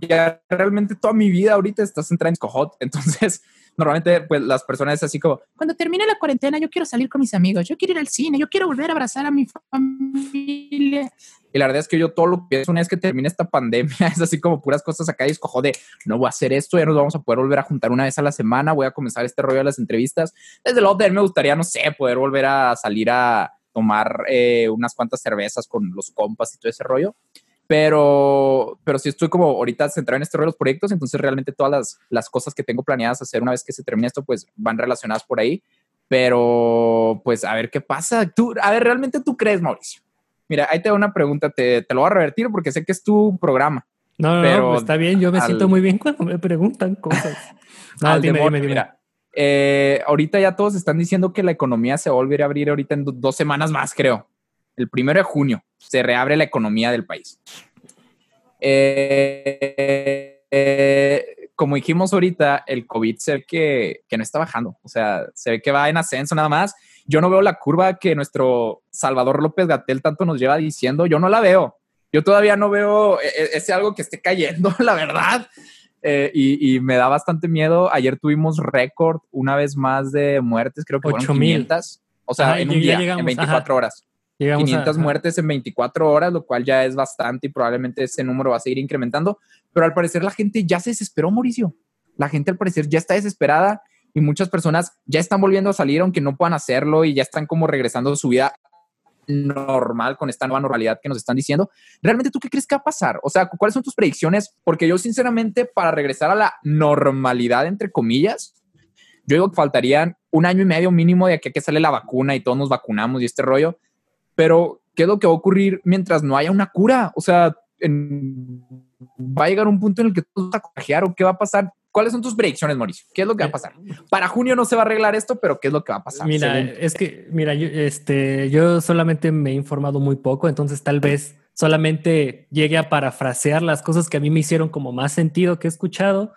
ya realmente toda mi vida ahorita estás en Transcojot, [laughs] entonces normalmente pues las personas es así como, cuando termine la cuarentena yo quiero salir con mis amigos, yo quiero ir al cine, yo quiero volver a abrazar a mi familia. Y la verdad es que yo todo lo que pienso una vez que termine esta pandemia [laughs] es así como puras cosas acá y escojo de, no voy a hacer esto, ya nos vamos a poder volver a juntar una vez a la semana, voy a comenzar este rollo de las entrevistas. Desde luego de él me gustaría, no sé, poder volver a salir a tomar eh, unas cuantas cervezas con los compas y todo ese rollo pero, pero sí estoy como ahorita centrado en este rollo de los proyectos, entonces realmente todas las, las cosas que tengo planeadas hacer una vez que se termine esto, pues van relacionadas por ahí. Pero, pues, a ver qué pasa. Tú, a ver, ¿realmente tú crees, Mauricio? Mira, ahí te doy una pregunta, te, te lo voy a revertir porque sé que es tu programa. No, no, pero no, está bien, yo me siento muy bien cuando me preguntan cosas. [laughs] No, dime, dime, dime. Mira, eh, ahorita ya todos están diciendo que la economía se va a volver a abrir ahorita en dos semanas más, creo el primero de junio, se reabre la economía del país. Eh, eh, como dijimos ahorita, el COVID se ve que, que, no está bajando, o sea, se ve que va en ascenso nada más. Yo no veo la curva que nuestro Salvador López Gatel tanto nos lleva diciendo, yo no la veo. Yo todavía no veo e, e, ese algo que esté cayendo, [laughs] la verdad. Eh, y, me da bastante miedo. Ayer tuvimos récord una vez más de muertes, creo que fueron 500. O sea, en un día, en 24 horas. 500 muertes en 24 horas, lo cual ya es bastante y probablemente ese número va a seguir incrementando. Pero al parecer la gente ya se desesperó, Mauricio. La gente al parecer ya está desesperada y muchas personas ya están volviendo a salir aunque no puedan hacerlo y ya están como regresando a su vida normal con esta nueva normalidad que nos están diciendo. ¿Realmente tú qué crees que va a pasar? O sea, ¿cuáles son tus predicciones? Porque yo sinceramente para regresar a la normalidad, entre comillas, yo digo que faltarían un año y medio mínimo de aquí a que sale la vacuna y todos nos vacunamos y este rollo. Pero, ¿qué es lo que va a ocurrir mientras no haya una cura? O sea, va a llegar un punto en el que tú vas a contagiar o qué va a pasar. ¿Cuáles son tus predicciones, Mauricio? ¿Qué es lo que va a pasar? Para junio no se va a arreglar esto, pero ¿qué es lo que va a pasar? Mira, es que, mira, yo, este, yo solamente me he informado muy poco, entonces tal vez solamente llegue a parafrasear las cosas que a mí me hicieron como más sentido que he escuchado.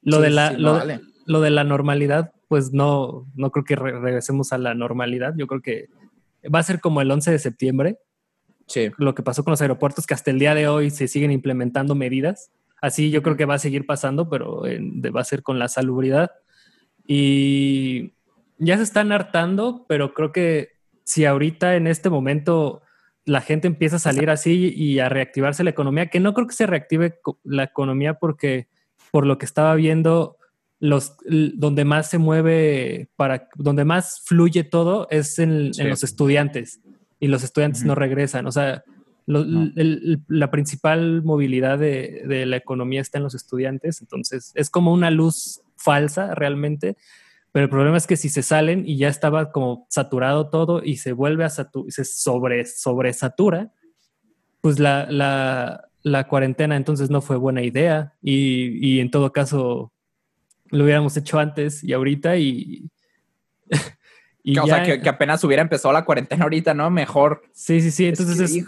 Lo, de, la, lo, lo, de la normalidad, pues no, no creo que regresemos a la normalidad. Yo creo que va a ser como el 11 de septiembre. Sí. Lo que pasó con los aeropuertos, que hasta el día de hoy se siguen implementando medidas. Así yo creo que va a seguir pasando, pero va a ser con la salubridad. Y ya se están hartando, pero creo que si ahorita en este momento la gente empieza a salir así y a reactivarse la economía, que no creo que se reactive la economía porque por lo que estaba viendo, los, donde más se mueve, para, donde más fluye todo es en, los estudiantes y los estudiantes no regresan. O sea, la principal movilidad de, de, la economía está en los estudiantes, entonces es como una luz falsa realmente, pero el problema es que si se salen y ya estaba como saturado todo y se vuelve a saturar, se sobre, sobresatura, pues la, la, la, cuarentena entonces no fue buena idea y, y en todo caso lo hubiéramos hecho antes y ahorita y... [laughs] y o sea, que, apenas hubiera empezado la cuarentena ahorita, ¿no? Mejor. Sí, sí, sí. Entonces, es,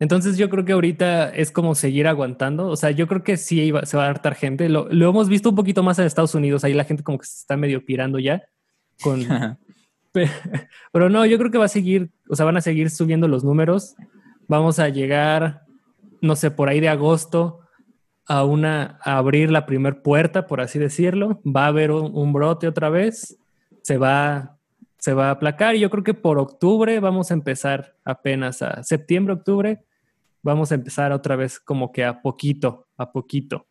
entonces yo creo que ahorita es como seguir aguantando. O sea, yo creo que sí iba, se va a hartar gente. Lo, hemos visto un poquito más en Estados Unidos. Ahí la gente como que se está medio pirando ya. Con... [laughs] [laughs] Pero no, yo creo que va a seguir, o sea, van a seguir subiendo los números. Vamos a llegar, no sé, por ahí de agosto a una abrir la primer puerta, por así decirlo, va a haber un, brote otra vez, se va, se va a aplacar y yo creo que por octubre vamos a empezar apenas a septiembre, octubre, vamos a empezar otra vez como que a poquito, a poquito.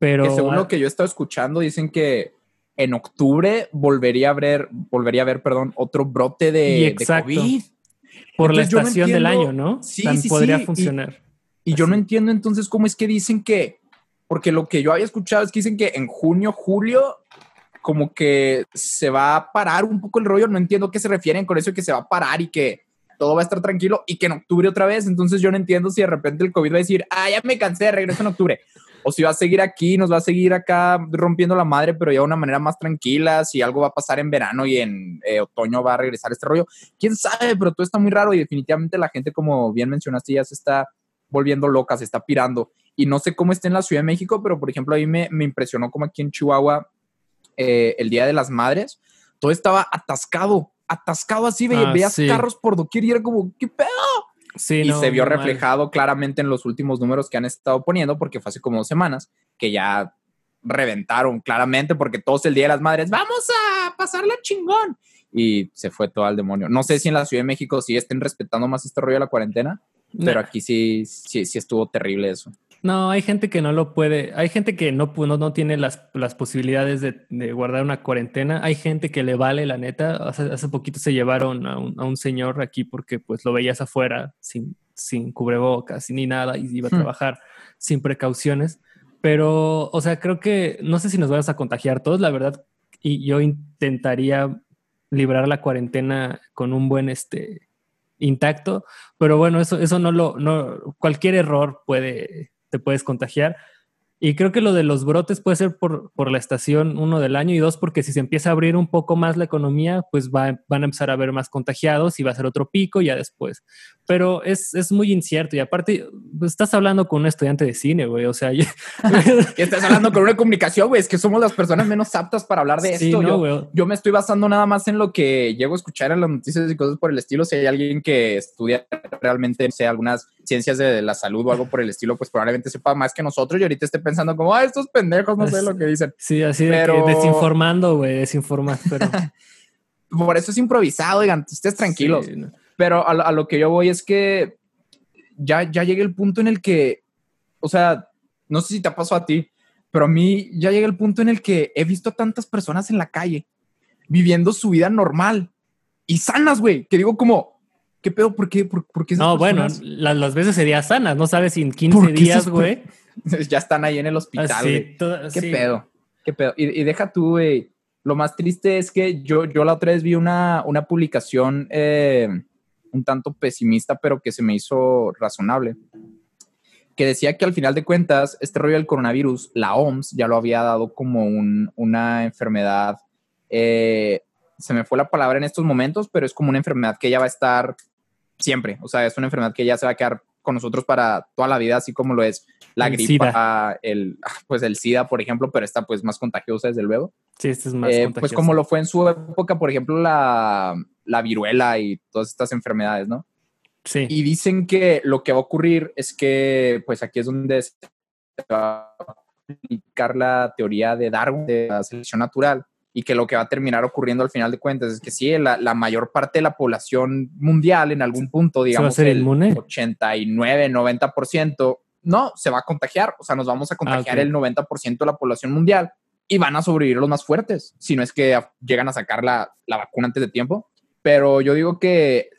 Pero según lo que yo he estado escuchando, dicen que en octubre volvería a haber, volvería a haber, perdón, otro brote de, COVID. Por la estación del año, ¿no? Sí, sí, podría funcionar. Y, y yo no entiendo entonces cómo es que dicen que porque lo que yo había escuchado es que dicen que en junio, julio, como que se va a parar un poco el rollo, no entiendo a qué se refieren con eso que se va a parar y que todo va a estar tranquilo y que en octubre otra vez, entonces yo no entiendo si de repente el COVID va a decir, ah, ya me cansé, regreso en octubre, o si va a seguir aquí, nos va a seguir acá rompiendo la madre, pero ya de una manera más tranquila, si algo va a pasar en verano y en eh, otoño va a regresar este rollo, quién sabe, pero todo está muy raro y definitivamente la gente, como bien mencionaste, ya se está volviendo loca, se está pirando. Y no sé cómo está en la Ciudad de México, pero por ejemplo, ahí me, me impresionó como aquí en Chihuahua, eh, el Día de las Madres, todo estaba atascado, atascado así, ah, veías carros por doquier y era como, ¿qué pedo? Sí, y se vio reflejado claramente en los últimos números que han estado poniendo, porque fue hace como dos semanas que ya reventaron claramente, porque todos el Día de las Madres, vamos a pasarla chingón. Y se fue todo al demonio. No sé si en la Ciudad de México sí estén respetando más este rollo de la cuarentena, pero aquí sí, sí, sí estuvo terrible eso. No, hay gente que no lo puede, hay gente que no, no, no tiene las, las posibilidades de, de, guardar una cuarentena, hay gente que le vale, la neta, hace, hace poquito se llevaron a un, a un, señor aquí porque pues lo veías afuera sin, sin cubrebocas ni nada y iba a hmm. trabajar sin precauciones, pero, o sea, creo que, no sé si nos vamos a contagiar todos, la verdad, y yo intentaría librar la cuarentena con un buen, este, intacto, pero bueno, eso, eso no lo, no, cualquier error puede, te puedes contagiar. Y creo que lo de los brotes puede ser por, por, la estación, uno del año, y dos, porque si se empieza a abrir un poco más la economía, pues va, van a empezar a haber más contagiados y va a ser otro pico ya después. Pero es, es muy incierto. Y aparte, pues, estás hablando con un estudiante de cine, güey. O sea, [laughs] [laughs] estás hablando con una comunicación, güey. Es que somos las personas menos aptas para hablar de esto. yo, yo, me estoy basando nada más en lo que llego a escuchar en las noticias y cosas por el estilo. Si hay alguien que estudia realmente, no sé, algunas ciencias de la salud o algo por el estilo, pues probablemente sepa más que nosotros y ahorita esté pensando como, ah, estos pendejos no sé lo que dicen. Sí, así de que desinformando, güey, desinformando. Pero... [laughs] por eso es improvisado, digan, ustedes tranquilos. Pero a, lo que yo voy es que ya, ya llegué el punto en el que, o sea, no sé si te pasó a ti, pero a mí ya llega el punto en el que he visto a tantas personas en la calle viviendo su vida normal y sanas, güey, que digo como, ¿Qué pedo? ¿Por qué? ¿Por, qué no, bueno, las, veces serían sanas, no sabes si en 15 días, güey. [laughs] ya están ahí en el hospital, ah, güey. ¿Qué pedo? ¿Qué pedo? Y, deja tú, güey. Lo más triste es que yo, yo la otra vez vi una, una publicación eh, un tanto pesimista, pero que se me hizo razonable. Que decía que al final de cuentas, este rollo del coronavirus, la OMS ya lo había dado como un, una enfermedad. Eh, se me fue la palabra en estos momentos, pero es como una enfermedad que ya va a estar siempre. O sea, es una enfermedad que ya se va a quedar con nosotros para toda la vida, así como lo es la gripa, el, [laughs] pues el SIDA, por ejemplo, pero esta pues más contagiosa desde luego. Sí, esta es más eh, Pues como lo fue en su época, por ejemplo, la, la viruela y todas estas enfermedades, ¿no? Sí. Y dicen que lo que va a ocurrir es que, pues aquí es donde se va a aplicar la teoría de Darwin, de la selección natural, y que lo que va a terminar ocurriendo al final de cuentas es que sí, la, la mayor parte de la población mundial en algún punto, digamos, el inmune? 89, 90%, no, se va a contagiar, o sea, nos vamos a contagiar ah, el 90% de la población mundial y van a sobrevivir los más fuertes, si no es que llegan a sacar la, la vacuna antes de tiempo. Pero yo digo que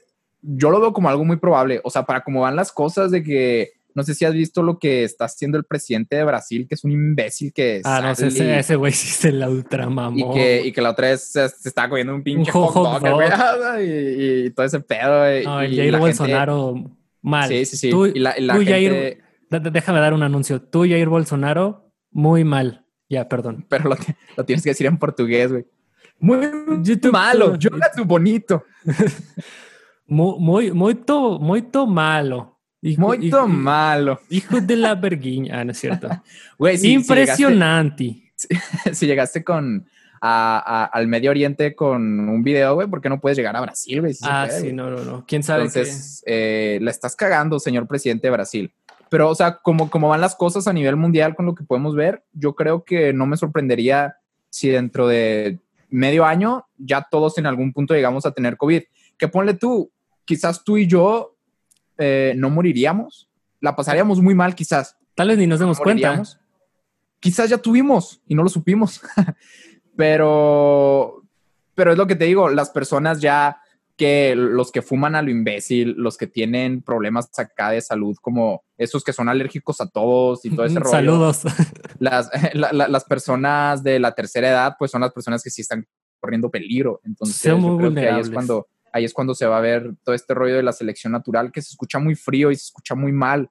yo lo veo como algo muy probable, o sea, para cómo van las cosas de que no sé si has visto lo que está haciendo el presidente de Brasil, que es un imbécil que. Ah, no, ese, ese güey sí es el ultramamón. Y que, y que la otra vez se, estaba comiendo un pinche hot, dog, [laughs] y, y, todo ese pedo. No, el Jair Bolsonaro mal. Sí, sí, sí. Tú, y la, tú Jair, déjame dar un anuncio. Tú, Jair Bolsonaro, muy mal. Ya, perdón. Pero lo, lo tienes que decir en portugués, güey. Muy malo. Yo tu bonito. [laughs] muy, muy, muy, muy malo. Muy malo. Hijo de la verguiña. Ah, no es cierto. [laughs] Impresionante. [laughs] Si llegaste, con al Medio Oriente con un video, güey, ¿por qué no puedes llegar a Brasil, güey? ah, sí, no, no, no. ¿Quién sabe? Entonces, eh, la estás cagando, señor presidente de Brasil. Pero, o sea, como, como van las cosas a nivel mundial con lo que podemos ver, yo creo que no me sorprendería si dentro de medio año ya todos en algún punto llegamos a tener COVID. Que ponle tú, quizás tú y yo eh, no moriríamos, la pasaríamos muy mal quizás. Tal vez ni nos demos cuenta. Quizás ya tuvimos y no lo supimos, [laughs] pero, pero es lo que te digo, las personas ya que los que fuman a lo imbécil, los que tienen problemas acá de salud, como esos que son alérgicos a todos y todo ese rollo. Saludos. [laughs] Las, [laughs] las personas de la tercera edad, pues son las personas que sí están corriendo peligro. Entonces, yo creo que ahí es cuando ahí es cuando se va a ver todo este rollo de la selección natural que se escucha muy frío y se escucha muy mal.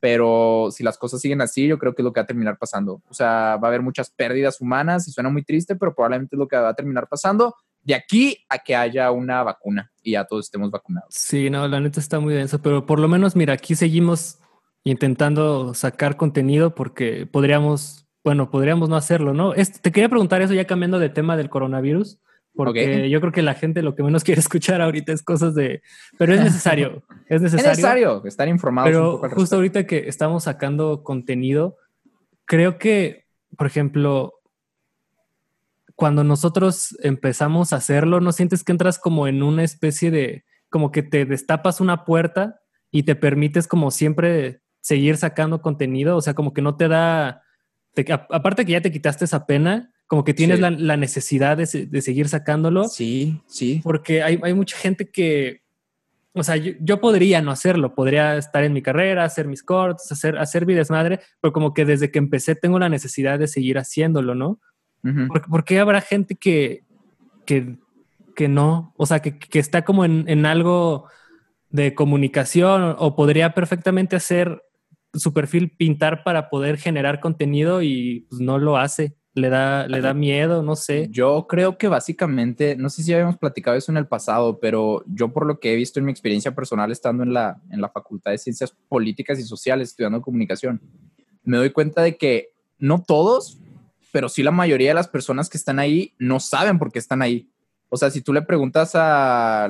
Pero si las cosas siguen así, yo creo que es lo que va a terminar pasando. O sea, va a haber muchas pérdidas humanas y suena muy triste, pero probablemente es lo que va a terminar pasando de aquí a que haya una vacuna y ya todos estemos vacunados. Sí, no, la neta está muy denso, pero por lo menos, mira, aquí seguimos intentando sacar contenido porque podríamos, bueno, podríamos no hacerlo, ¿no? te quería preguntar eso ya cambiando de tema del coronavirus, porque yo creo que la gente lo que menos [laughs] quiere escuchar ahorita es cosas de, pero es necesario, [laughs] es necesario. Es necesario estar informados. Pero un poco justo ahorita que estamos sacando contenido, creo que, por ejemplo, cuando nosotros empezamos a hacerlo, ¿no sientes que entras como en una especie de, como que te destapas una puerta y te permites como siempre seguir sacando contenido? O sea, como que no te da, aparte que ya te quitaste esa pena, como que tienes la, necesidad de, seguir sacándolo. Sí, sí. Porque hay, mucha gente que, o sea, yo, podría no hacerlo, podría estar en mi carrera, hacer mis cortes, hacer, hacer mi desmadre, pero como que desde que empecé tengo la necesidad de seguir haciéndolo, ¿no? ¿Por, qué habrá gente que, que, no? O sea, que, está como en, algo de comunicación o podría perfectamente hacer su perfil pintar para poder generar contenido y pues, no lo hace. Le da, le da miedo, no sé. Yo creo que básicamente, no sé si habíamos platicado eso en el pasado, pero yo por lo que he visto en mi experiencia personal estando en la, en la Facultad de Ciencias Políticas y Sociales estudiando comunicación, me doy cuenta de que no todos, pero sí la mayoría de las personas que están ahí no saben por qué están ahí. O sea, si tú le preguntas a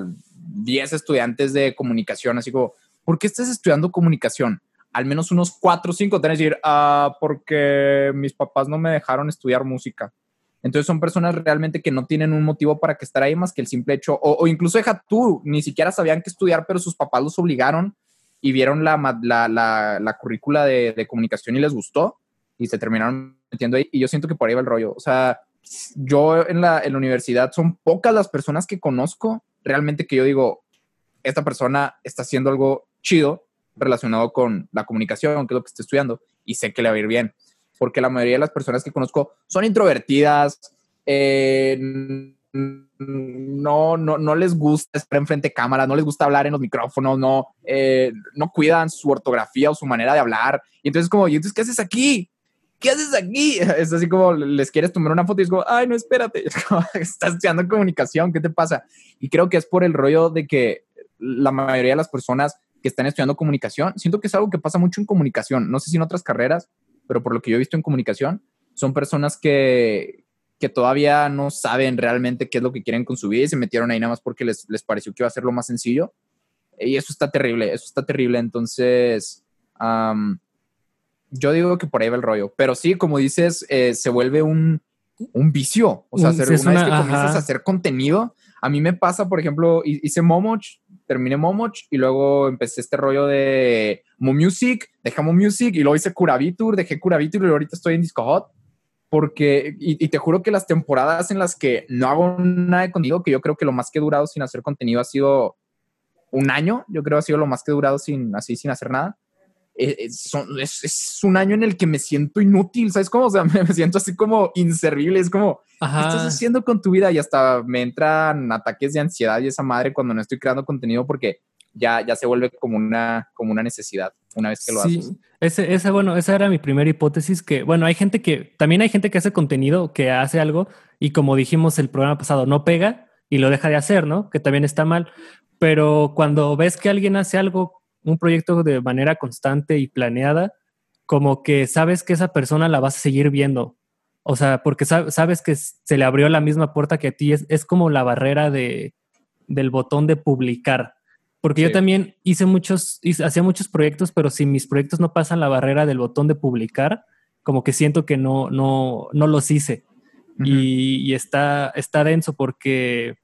10 estudiantes de comunicación, así como, ¿por qué estás estudiando comunicación? Al menos unos 4 o 5 te van a decir, ah, porque mis papás no me dejaron estudiar música. Entonces son personas realmente que no tienen un motivo para que estar ahí más que el simple hecho, o, incluso deja tú, ni siquiera sabían que estudiar, pero sus papás los obligaron y vieron la, la, la, la currícula de, de, comunicación y les gustó y se terminaron metiendo ahí. Y yo siento que por ahí va el rollo. O sea, yo en la, en la universidad son pocas las personas que conozco realmente que yo digo, esta persona está haciendo algo chido relacionado con la comunicación, que es lo que estoy estudiando, y sé que le va a ir bien. Porque la mayoría de las personas que conozco son introvertidas, eh, no, no, no les gusta estar enfrente de cámara, no les gusta hablar en los micrófonos, no, eh, no cuidan su ortografía o su manera de hablar. Y entonces como, ¿y entonces qué haces aquí? ¿qué haces aquí? [laughs] Es así como les quieres tomar una foto y es como, ay, no, espérate, [laughs] estás estudiando comunicación, ¿qué te pasa? Y creo que es por el rollo de que la mayoría de las personas que están estudiando comunicación, siento que es algo que pasa mucho en comunicación, no sé si en otras carreras, pero por lo que yo he visto en comunicación, son personas que, que todavía no saben realmente qué es lo que quieren con su vida y se metieron ahí nada más porque les, les pareció que iba a ser lo más sencillo. Y eso está terrible, eso está terrible. Entonces, yo digo que por ahí va el rollo. Pero sí, como dices, eh, se vuelve un, un vicio. O sea, hacer, una, vez que comienzas a hacer contenido, a mí me pasa, por ejemplo, hice Momoch, terminé Momoch y luego empecé este rollo de Mo Music, dejé Mo Music y luego hice Curavitur, dejé Curavitur y ahorita estoy en Disco Hot. Porque, y, te juro que las temporadas en las que no hago nada de contenido, que yo creo que lo más que he durado sin hacer contenido ha sido un año, yo creo que ha sido lo más que he durado sin, así, sin hacer nada eh, es, es, un año en el que me siento inútil, ¿sabes cómo? O sea, [laughs] me, siento así como inservible, es como, ¿qué estás haciendo con tu vida? Y hasta me entran ataques de ansiedad y esa madre cuando no estoy creando contenido porque ya, ya se vuelve como una, como una necesidad una vez que lo sí, haces. Ese, ese, bueno, esa era mi primera hipótesis que, bueno, hay gente que, también hay gente que hace contenido, que hace algo y como dijimos el programa pasado, no pega y lo deja de hacer, ¿no? Que también está mal. Pero cuando ves que alguien hace algo un proyecto de manera constante y planeada, como que sabes que esa persona la vas a seguir viendo. O sea, porque sabes que se le abrió la misma puerta que a ti. Es, como la barrera de, del botón de publicar. Porque yo también hice muchos, hacía muchos proyectos, pero si mis proyectos no pasan la barrera del botón de publicar, como que siento que no, no, no los hice. y, y, está, está denso porque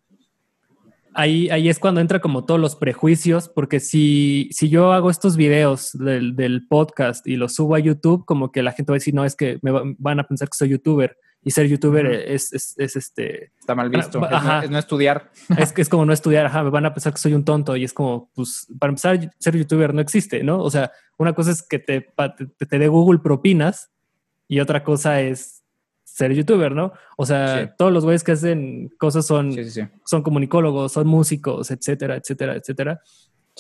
ahí, ahí es cuando entra como todos los prejuicios, porque si, si yo hago estos videos del, del, podcast y los subo a YouTube, como que la gente va a decir, no, es que me van a pensar que soy youtuber. Y ser youtuber es, es, es, este... Está mal visto. Es, no, estudiar. [laughs] Es, es como no estudiar, ajá, me van a pensar que soy un tonto y es como, pues, para empezar, ser youtuber no existe, ¿no? O sea, una cosa es que te, te, te dé Google propinas y otra cosa es ser youtuber, ¿no? O sea, todos los güeyes que hacen cosas son, son comunicólogos, son músicos, etcétera, etcétera, etcétera.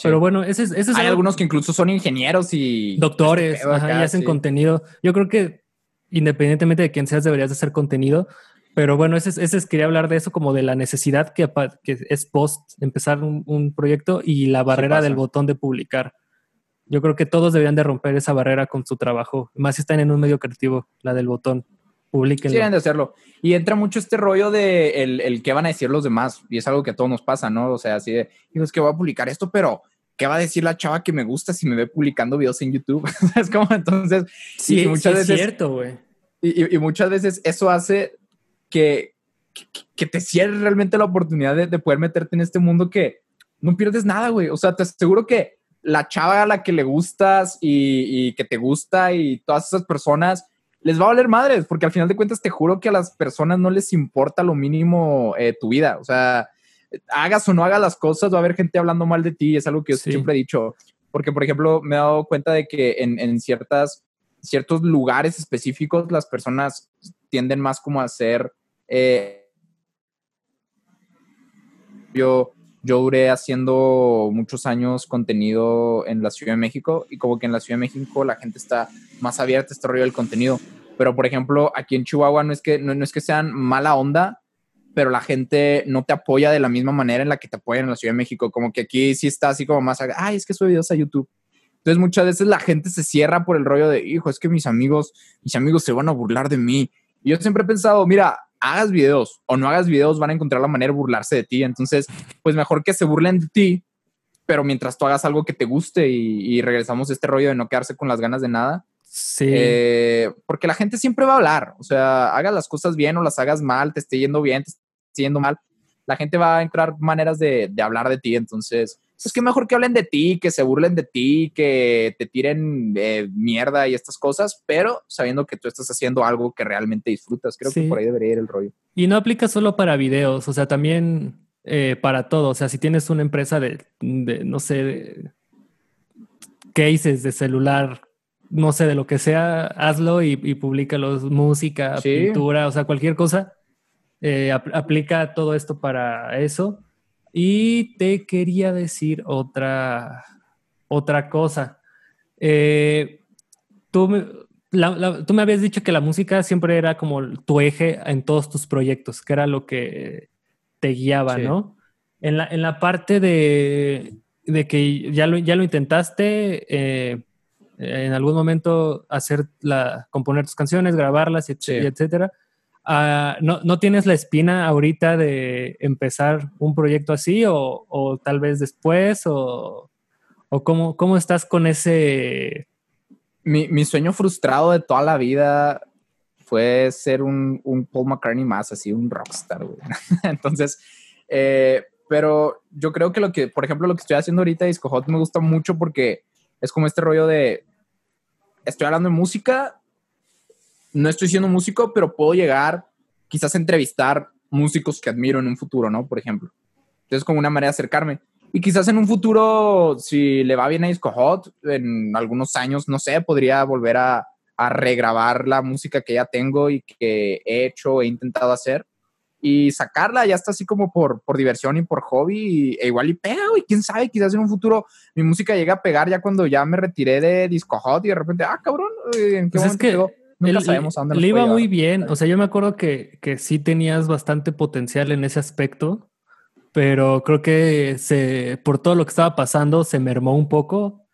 Pero bueno, ese, ese es Hay algunos que incluso son ingenieros y... Doctores, y hacen contenido. Yo creo que independientemente de quién seas, deberías de hacer contenido. Pero bueno, ese, ese quería hablar de eso como de la necesidad que, que es post empezar un, un proyecto y la barrera del botón de publicar. Yo creo que todos deberían de romper esa barrera con su trabajo, más si están en un medio creativo, la del botón. Sí, de hacerlo. Y entra mucho este rollo de el, el qué van a decir los demás. Y es algo que a todos nos pasa, ¿no? O sea, así de, digo, es que voy a publicar esto, pero ¿qué va a decir la chava que me gusta si me ve publicando videos en YouTube? [laughs] es como entonces. Sí, muchas veces, es cierto, güey. Y, y, muchas veces eso hace que, que, te cierre realmente la oportunidad de, de, poder meterte en este mundo que no pierdes nada, güey. O sea, te aseguro que la chava a la que le gustas y, y que te gusta y todas esas personas les va a valer madres, porque al final de cuentas te juro que a las personas no les importa lo mínimo eh, tu vida. O sea, hagas o no hagas las cosas, va a haber gente hablando mal de ti, es algo que yo siempre he dicho. Porque, por ejemplo, me he dado cuenta de que en, en ciertas, ciertos lugares específicos las personas tienden más como a ser... Eh, yo yo duré haciendo muchos años contenido en la Ciudad de México y como que en la Ciudad de México la gente está más abierta a este rollo del contenido. Pero, por ejemplo, aquí en Chihuahua no es que, no, es que sean mala onda, pero la gente no te apoya de la misma manera en la que te apoyan en la Ciudad de México. Como que aquí sí está así como más, ay, es que soy videos a YouTube. Entonces muchas veces la gente se cierra por el rollo de, hijo, es que mis amigos, mis amigos se van a burlar de mí. Y yo siempre he pensado, mira, hagas videos o no hagas videos, van a encontrar la manera de burlarse de ti. Entonces, pues mejor que se burlen de ti, pero mientras tú hagas algo que te guste y, regresamos a este rollo de no quedarse con las ganas de nada. Sí. Eh, porque la gente siempre va a hablar. O sea, hagas las cosas bien o las hagas mal, te esté yendo bien, te esté yendo mal. La gente va a encontrar maneras de, de hablar de ti. Entonces, es que mejor que hablen de ti, que se burlen de ti, que te tiren eh, mierda y estas cosas, pero sabiendo que tú estás haciendo algo que realmente disfrutas. Creo que por ahí debería ir el rollo. Y no aplica solo para videos, o sea, también eh, para todo. O sea, si tienes una empresa de, no sé, de cases de celular, no sé, de lo que sea, hazlo y, y públicalo. Música, pintura, o sea, cualquier cosa. Eh, aplica todo esto para eso. Y te quería decir otra, otra cosa. Eh, tú, me, tú me habías dicho que la música siempre era como tu eje en todos tus proyectos, que era lo que te guiaba, ¿no? En la, en la parte de, de que ya lo, ya lo intentaste, eh, en algún momento hacer la, componer tus canciones, grabarlas, y etcétera. Uh, ¿no, ¿no, tienes la espina ahorita de empezar un proyecto así o, o tal vez después o, o cómo, cómo, estás con ese... Mi, mi, sueño frustrado de toda la vida fue ser un, un Paul McCartney más, así un rockstar, güey. [laughs] Entonces, eh, pero yo creo que lo que, por ejemplo, lo que estoy haciendo ahorita Disco Hot me gusta mucho porque es como este rollo de, estoy hablando de música, no estoy siendo músico, pero puedo llegar quizás a entrevistar músicos que admiro en un futuro, ¿no? Por ejemplo. Entonces, como una manera de acercarme. Y quizás en un futuro, si le va bien a Disco Hot, en algunos años, no sé, podría volver a, a regrabar la música que ya tengo y que he hecho, he intentado hacer y sacarla ya está así como por, por diversión y por hobby e igual y pega, y quién sabe, quizás en un futuro mi música llegue a pegar ya cuando ya me retiré de Disco Hot y de repente, ah, cabrón, ¿en qué pues es que Nunca sabemos a dónde Le iba muy bien. O sea, yo me acuerdo que, que sí tenías bastante potencial en ese aspecto, pero creo que se, por todo lo que estaba pasando se mermó un poco.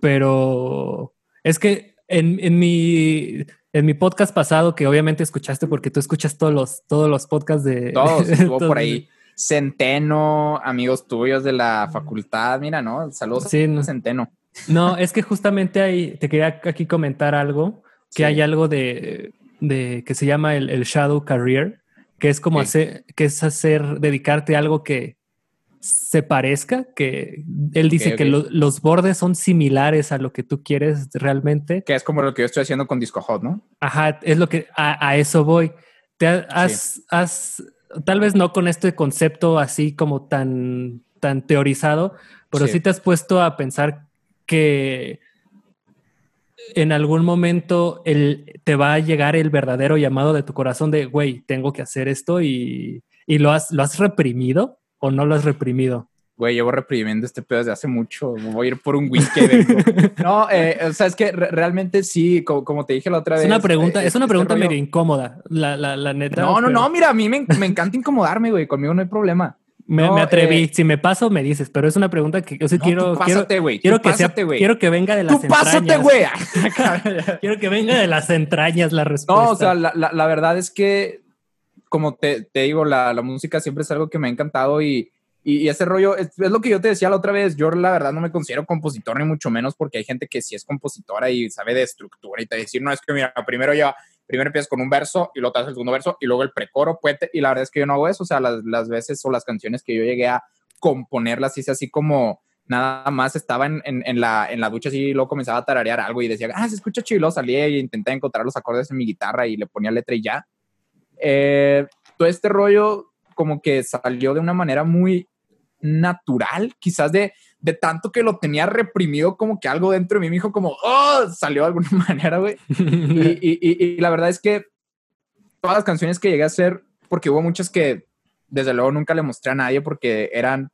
Pero es que en, en, mi, en mi podcast pasado, que obviamente escuchaste porque tú escuchas todos los, todos los podcasts de... [laughs] Todos, estuvo por ahí. Centeno, amigos tuyos de la facultad, mira, ¿no? Saludos sí, a Centeno. No, es que justamente ahí te quería aquí comentar algo que hay algo de, de, que se llama el, el, shadow career, que es como hacer, que es hacer, dedicarte a algo que se parezca, que él dice que lo, los bordes son similares a lo que tú quieres realmente. Que es como lo que yo estoy haciendo con Disco Hot, ¿no? Ajá, es lo que a, a eso voy. te has, has, tal vez no con este concepto así como tan, tan teorizado, pero sí. te has puesto a pensar que en algún momento el, te va a llegar el verdadero llamado de tu corazón de, güey, tengo que hacer esto y, y lo, has, lo has reprimido o no lo has reprimido. Güey, llevo reprimiendo este pedo desde hace mucho. Voy a ir por un whisky. [laughs] no, eh, o sea, es que re realmente sí, como, como, te dije la otra vez. Es una pregunta, eh, es una este pregunta medio incómoda, la, la, la neta. No, no, pero... no, mira, a mí me, me encanta incomodarme, güey. Conmigo no hay problema. Me, no, me, atreví. Eh, si me paso, me dices, pero es una pregunta que yo sí no, quiero. Pásate, quiero, güey. Quiero, que pásate, sea, quiero que venga de las tú Pásate, güey. [laughs] [laughs] quiero que venga de las entrañas la respuesta. No, o sea, la, la, la verdad es que, como te, te digo, la, la, música siempre es algo que me ha encantado y, y, y ese rollo es, es, lo que yo te decía la otra vez. Yo, la verdad, no me considero compositor ni mucho menos porque hay gente que sí es compositora y sabe de estructura y te decir, no, es que mira, primero ya primero empiezas con un verso y luego te das el segundo verso y luego el precoro, puente, y la verdad es que yo no hago eso, o sea, las, las veces o las canciones que yo llegué a componerlas hice así como nada más estaba en, en, la, en la ducha así y luego comenzaba a tararear algo y decía, ah, se escucha chilo, salía y intenté encontrar los acordes en mi guitarra y le ponía letra y ya. Eh, todo este rollo como que salió de una manera muy natural, quizás de, de tanto que lo tenía reprimido, como que algo dentro de mí me dijo como, oh, salió de alguna [laughs] manera, güey. [laughs] y, y, y, y, la verdad es que todas las canciones que llegué a hacer, porque hubo muchas que desde luego nunca le mostré a nadie porque eran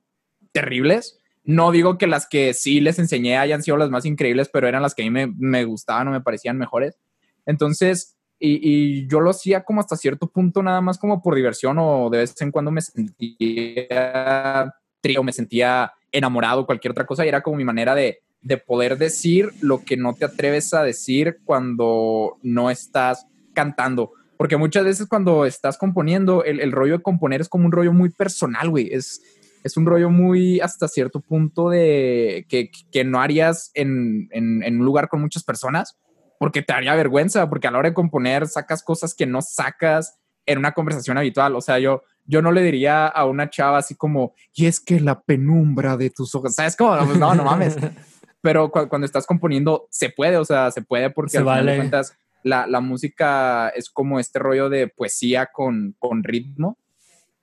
terribles. No digo que las que sí les enseñé hayan sido las más increíbles, pero eran las que a mí me, me gustaban o me parecían mejores. Entonces, y, y, yo lo hacía como hasta cierto punto nada más como por diversión o de vez en cuando me sentía trío, me sentía enamorado, cualquier otra cosa, y era como mi manera de, de poder decir lo que no te atreves a decir cuando no estás cantando. Porque muchas veces cuando estás componiendo, el, rollo de componer es como un rollo muy personal, güey. Es, es un rollo muy hasta cierto punto de que, que no harías en, en, en, un lugar con muchas personas porque te haría vergüenza, porque a la hora de componer sacas cosas que no sacas en una conversación habitual. O sea, yo, yo no le diría a una chava así como, y es que la penumbra de tus ojos, ¿sabes cómo? Pues no, no mames. [laughs] Pero cu cuando estás componiendo, se puede, o sea, se puede porque se al vale. final de cuentas la, la, música es como este rollo de poesía con, con ritmo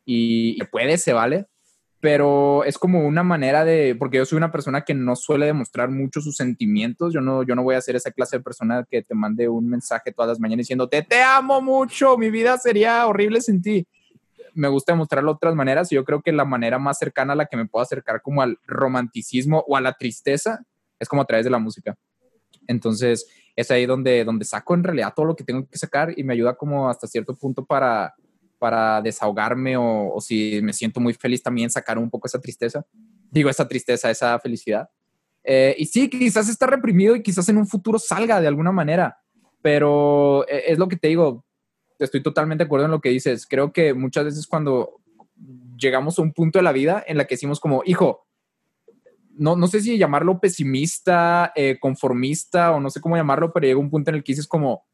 y, y puede, se vale, pero es como una manera de, porque yo soy una persona que no suele demostrar mucho sus sentimientos, yo no, yo no voy a ser esa clase de persona que te mande un mensaje todas las mañanas diciéndote, te amo mucho, mi vida sería horrible sin ti. Me gusta demostrarlo de otras maneras y yo creo que la manera más cercana a la que me puedo acercar como al romanticismo o a la tristeza es como a través de la música. Entonces, es ahí donde, donde saco en realidad todo lo que tengo que sacar y me ayuda como hasta cierto punto para, para desahogarme o, o, si me siento muy feliz también sacar un poco esa tristeza. Digo, esa tristeza, esa felicidad. Eh, y sí, quizás está reprimido y quizás en un futuro salga de alguna manera, pero eh, es lo que te digo, estoy totalmente de acuerdo en lo que dices. Creo que muchas veces cuando llegamos a un punto de la vida en la que decimos como, hijo, no, no sé si llamarlo pesimista, eh, conformista o no sé cómo llamarlo, pero llega un punto en el que dices como,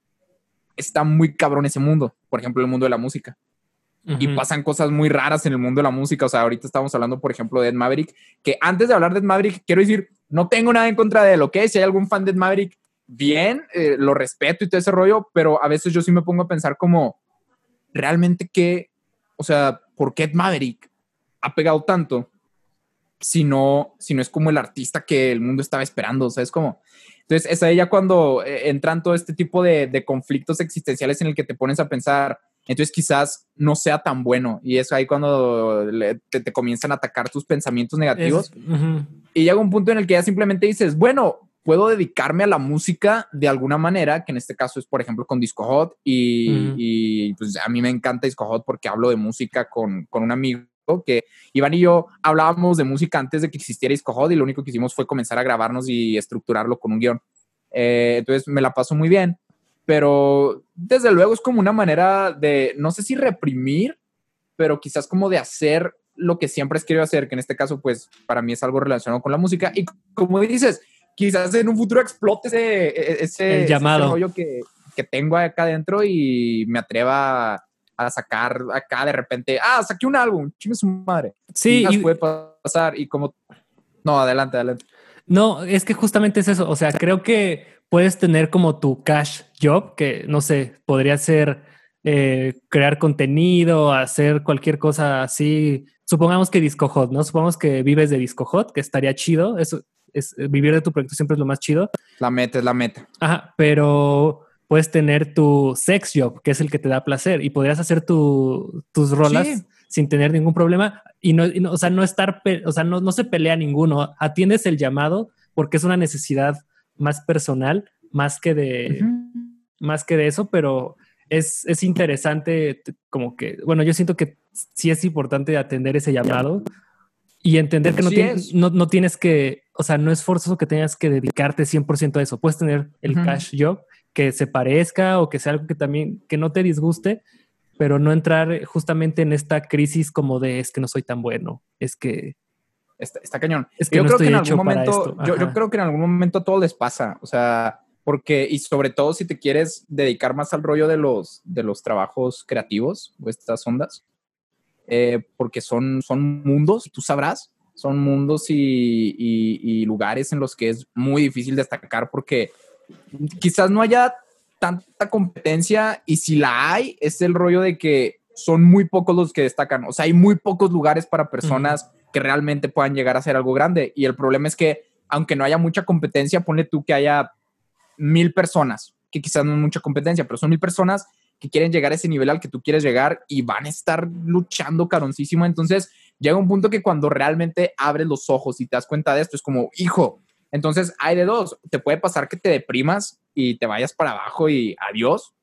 está muy cabrón ese mundo, por ejemplo, el mundo de la música. Uh -huh. Y pasan cosas muy raras en el mundo de la música. O sea, ahorita estamos hablando, por ejemplo, de Ed Maverick, que antes de hablar de Ed Maverick, quiero decir, no tengo nada en contra de lo que es. Si hay algún fan de Ed Maverick, bien, eh, lo respeto y todo ese rollo, pero a veces yo sí me pongo a pensar como, realmente qué, o sea, ¿por qué Maverick ha pegado tanto? Si no, si no es como el artista que el mundo estaba esperando, o sea, es como... Entonces, es ahí ya cuando eh, entran todo este tipo de, de, conflictos existenciales en el que te pones a pensar, entonces quizás no sea tan bueno. Y es ahí cuando le, te, te, comienzan a atacar tus pensamientos negativos. Es, uh -huh. Y llega un punto en el que ya simplemente dices, bueno, puedo dedicarme a la música de alguna manera, que en este caso es, por ejemplo, con Disco Hot. Y, y pues a mí me encanta Disco Hot porque hablo de música con, con un amigo que Iván y yo hablábamos de música antes de que existiera Disco Hot y lo único que hicimos fue comenzar a grabarnos y estructurarlo con un guion. Eh, entonces me la paso muy bien, pero desde luego es como una manera de, no sé si reprimir, pero quizás como de hacer lo que siempre has querido hacer, que en este caso pues para mí es algo relacionado con la música y como dices, quizás en un futuro explote ese, ese, El llamado. ese rollo que, que tengo acá adentro y me atreva a sacar acá de repente, ah, saqué un álbum, chingue su madre. Sí. Y puede pasar y como, no, adelante, adelante. No, es que justamente es eso, o sea, creo que puedes tener como tu cash job, que no sé, podría ser eh, crear contenido, hacer cualquier cosa así. Supongamos que Disco Hot, ¿no? Supongamos que vives de Disco Hot, que estaría chido. Eso es vivir de tu proyecto siempre es lo más chido. La meta es la meta. Ajá, pero puedes tener tu sex job, que es el que te da placer, y podrías hacer tus rolas sin tener ningún problema y no, o sea, no estar, o sea, no, no se pelea ninguno. Atiendes el llamado porque es una necesidad más personal, más que de, más que de eso, pero es, es, interesante como que, bueno, yo siento que sí es importante atender ese llamado y entender que no, tienes, no, no, tienes que, o sea, no es forzoso que tengas que dedicarte 100% a eso. Puedes tener el cash job que se parezca o que sea algo que también, que no te disguste, pero no entrar justamente en esta crisis como de es que no soy tan bueno, es que... Está, cañón. Es que yo creo que en algún momento, yo, yo, creo que en algún momento a todos les pasa, o sea, porque, y sobre todo si te quieres dedicar más al rollo de los, de los trabajos creativos o estas ondas, eh, porque son, son mundos, tú sabrás, son mundos y, y, y lugares en los que es muy difícil destacar porque quizás no haya tanta competencia y si la hay, es el rollo de que son muy pocos los que destacan. O sea, hay muy pocos lugares para personas que realmente puedan llegar a ser algo grande. Y el problema es que, aunque no haya mucha competencia, ponle tú que haya mil personas, que quizás no es mucha competencia, pero son mil personas que quieren llegar a ese nivel al que tú quieres llegar y van a estar luchando caroncísimo. Entonces, llega un punto que cuando realmente abres los ojos y te das cuenta de esto, es como, hijo, entonces hay de dos, te puede pasar que te deprimas y te vayas para abajo y adiós.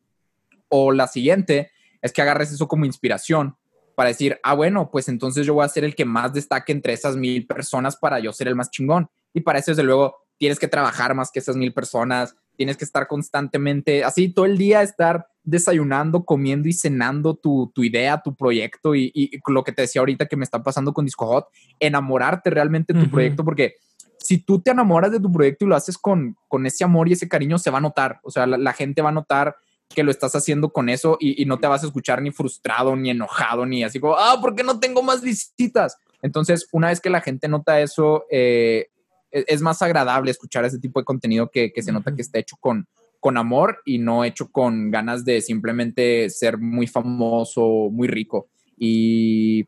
O la siguiente es que agarres eso como inspiración para decir, ah, bueno, pues entonces yo voy a ser el que más destaque entre esas mil personas para yo ser el más chingón. Y para eso, desde luego, tienes que trabajar más que esas mil personas, tienes que estar constantemente, así todo el día, estar desayunando, comiendo y cenando tu, idea, tu proyecto y, lo que te decía ahorita que me está pasando con Disco Hot, enamorarte realmente de tu proyecto, porque si tú te enamoras de tu proyecto y lo haces con, con ese amor y ese cariño, se va a notar. O sea, la, gente va a notar que lo estás haciendo con eso y, no te vas a escuchar ni frustrado, ni enojado, ni así como, ah, ¿por qué no tengo más visitas? Entonces, una vez que la gente nota eso, eh, e, es más agradable escuchar ese tipo de contenido que, que se nota que está hecho con, con amor y no hecho con ganas de simplemente ser muy famoso, muy rico. Y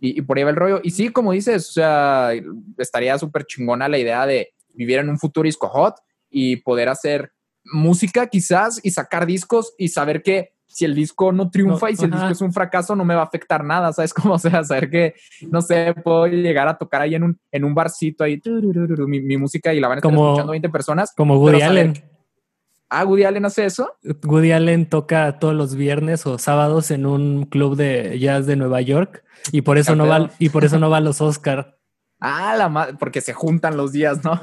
y, por ahí va el rollo. Y sí, como dices, o sea, estaría súper chingona la idea de vivir en un futuro disco hot y poder hacer música quizás y sacar discos y saber que si el disco no triunfa y si el disco es un fracaso no me va a afectar nada, ¿sabes [laughs] cómo? O sea, saber que, no sé, puedo llegar a tocar ahí en un, en un barcito ahí mi, música y la van a estar escuchando 20 personas. Como Woody Allen. Ah, Woody Allen hace eso. Woody Allen toca todos los viernes o sábados en un club de jazz de Nueva York y por eso no va y por eso no va a los Oscar. [laughs] Ah, la madre, porque se juntan los días, ¿no?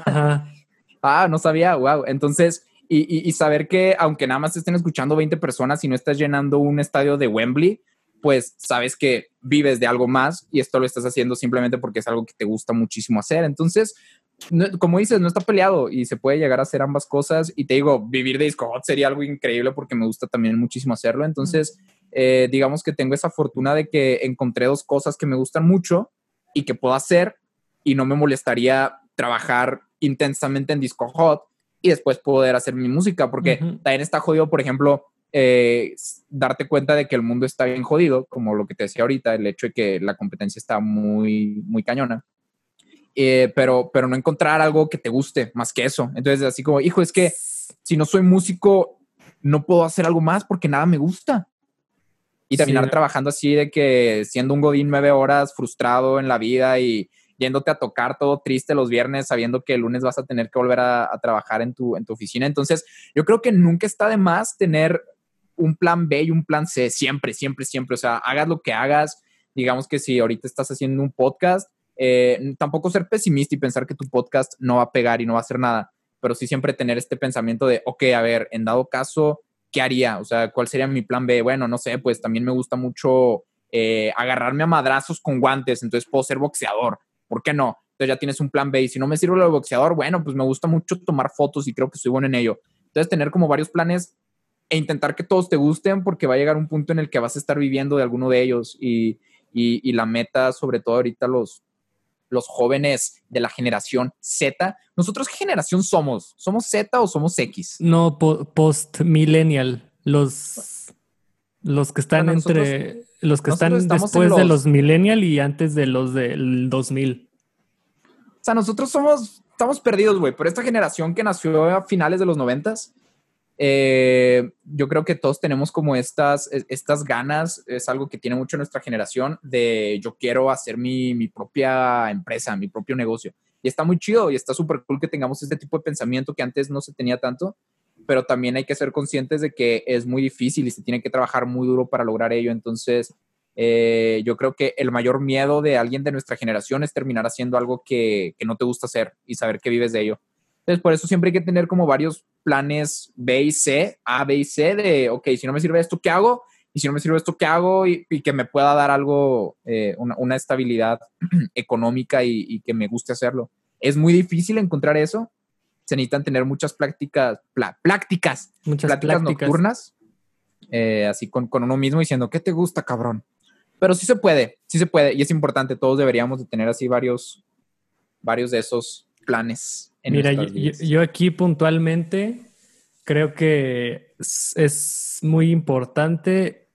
Ah, no sabía, wow. Entonces, y, y, saber que aunque nada más estén escuchando 20 personas y no estás llenando un estadio de Wembley, pues sabes que vives de algo más y esto lo estás haciendo simplemente porque es algo que te gusta muchísimo hacer. Entonces, como dices, no está peleado y se puede llegar a hacer ambas cosas. Y te digo, vivir de disco hot sería algo increíble porque me gusta también muchísimo hacerlo. Entonces, eh, digamos que tengo esa fortuna de que encontré dos cosas que me gustan mucho y que puedo hacer y no me molestaría trabajar intensamente en disco hot y después poder hacer mi música porque también está jodido, por ejemplo, eh, darte cuenta de que el mundo está bien jodido, como lo que te decía ahorita, el hecho de que la competencia está muy, muy cañona. Eh, pero, pero no encontrar algo que te guste más que eso. Entonces, así como, hijo, es que si no soy músico, no puedo hacer algo más porque nada me gusta. Y terminar trabajando así de que siendo un godín nueve horas, frustrado en la vida y yéndote a tocar todo triste los viernes, sabiendo que el lunes vas a tener que volver a, trabajar en tu, en tu oficina. Entonces, yo creo que nunca está de más tener un plan B y un plan C, siempre, siempre, siempre. O sea, hagas lo que hagas. Digamos que si ahorita estás haciendo un podcast, eh, tampoco ser pesimista y pensar que tu podcast no va a pegar y no va a hacer nada, pero sí siempre tener este pensamiento de, ok, a ver, en dado caso, ¿qué haría? O sea, ¿cuál sería mi plan B? Bueno, no sé, pues también me gusta mucho eh, agarrarme a madrazos con guantes, entonces puedo ser boxeador, ¿por qué no? Entonces ya tienes un plan B y si no me sirve lo de boxeador, bueno, pues me gusta mucho tomar fotos y creo que soy bueno en ello. Entonces tener como varios planes e intentar que todos te gusten porque va a llegar un punto en el que vas a estar viviendo de alguno de ellos y, y la meta, sobre todo ahorita los, los jóvenes de la generación Z. ¿Nosotros qué generación somos? ¿Somos Z o somos X? No, post-millennial. Los... Los que están Bueno, nosotros- entre los que están después de los- los millennial y antes de los del 2000. O sea, nosotros somos, estamos perdidos, güey, por esta generación que nació a finales de los noventas. Eh, yo creo que todos tenemos como estas, es- estas ganas, es algo que tiene mucho nuestra generación, de yo quiero hacer mi, mi propia empresa, mi propio negocio. Y está muy chido y está súper cool que tengamos este tipo de pensamiento que antes no se tenía tanto, pero también hay que ser conscientes de que es muy difícil y se tiene que trabajar muy duro para lograr ello. Entonces, eh, yo creo que el mayor miedo de alguien de nuestra generación es terminar haciendo algo que, que no te gusta hacer y saber que vives de ello. Entonces, por eso siempre hay que tener como varios planes B y C, A, B y C, de, ok, si no me sirve esto, ¿qué hago? Y si no me sirve esto, ¿qué hago? Y, y que me pueda dar algo, eh, una, una estabilidad [clears throat] económica y, y que me guste hacerlo. Es muy difícil encontrar eso. Se necesitan tener muchas prácticas, pla- prácticas, Muchas pláticas. nocturnas, eh, así con, con uno mismo diciendo, ¿qué te gusta, cabrón? Pero sí se puede, sí se puede, y es importante, todos deberíamos de tener así varios, varios de esos planes. Mira, yo, aquí puntualmente creo que es, es muy importante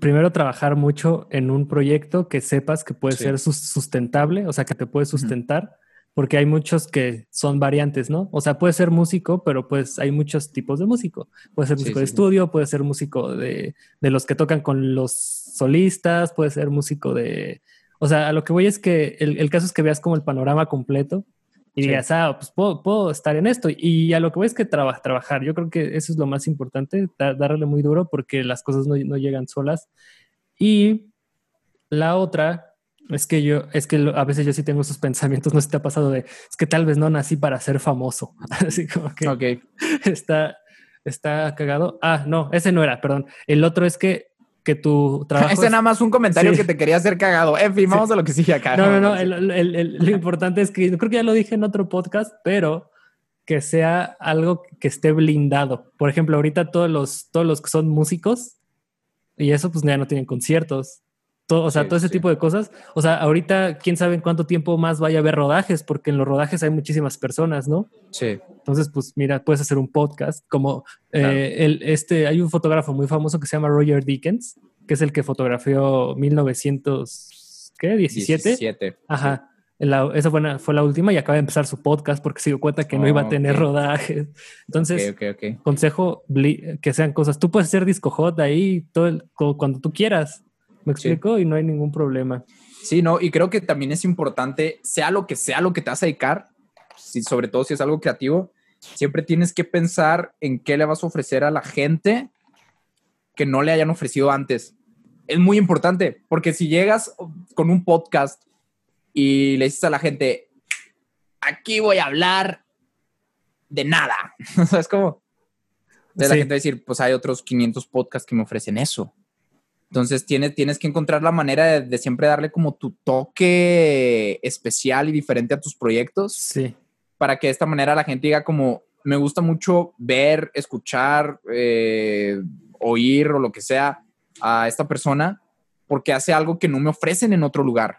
primero trabajar mucho en un proyecto que sepas que puede Sí. ser sus- sustentable, o sea, que te puede sustentar, porque hay muchos que son variantes, ¿no? O sea, puede ser músico, pero pues hay muchos tipos de músico. Puede ser músico sí, de sí. estudio, puede ser músico de, de los que tocan con los solistas, puede ser músico de... O sea, a lo que voy es que el, el caso es que veas como el panorama completo y Sí. digas, ah, pues puedo, puedo estar en esto. Y a lo que voy es que traba- trabajar. Yo creo que eso es lo más importante, da- darle muy duro porque las cosas no, no llegan solas. Y la otra es que yo, es que a veces yo sí tengo esos pensamientos, no sé si te ha pasado de, es que tal vez no nací para ser famoso. [laughs] Así como que Ok, [laughs] está, está cagado. Ah, no, ese no era, perdón. El otro es que, que tu trabajo... ese es- nada más un comentario Sí. que te quería hacer cagado. En fin, vamos a lo que sigue acá. No, no, no. el- el- el- lo importante es que creo que ya lo dije en otro podcast, pero que sea algo que esté blindado. Por ejemplo, ahorita todos los, todos los que son músicos y eso, pues ya no tienen conciertos. Todo, o sea, Sí, todo ese sí. tipo de cosas. O sea, ahorita quién sabe en cuánto tiempo más vaya a haber rodajes, porque en los rodajes hay muchísimas personas, ¿no? Sí, Entonces, pues mira, puedes hacer un podcast como eh, el, este, hay un fotógrafo muy famoso que se llama Roger Dickens, que es el que fotografió 1900, ¿qué? 17. 17. Ajá. La- esa fue, una- fue la última y acaba de empezar su podcast porque se dio cuenta que no iba a tener ok. rodajes. Entonces, consejo que sean cosas. Tú puedes hacer disco hot ahí todo el- cuando tú quieras. ¿Me Sí. explico? Y no hay ningún problema. Sí, no, y creo que también es importante, sea lo que sea lo que te vas a dedicar, si, sobre todo si es algo creativo, siempre tienes que pensar en qué le vas a ofrecer a la gente que no le hayan ofrecido antes. Es muy importante, porque si llegas con un podcast y le dices a la gente, aquí voy a hablar de nada, [laughs] ¿sabes cómo? De la gente va a decir, pues hay otros 500 podcasts que me ofrecen eso. Entonces tienes, tienes que encontrar la manera de, de siempre darle como tu toque especial y diferente a tus proyectos Sí. para que de esta manera la gente diga como, me gusta mucho ver, escuchar, eh, oír o lo que sea a esta persona porque hace algo que no me ofrecen en otro lugar.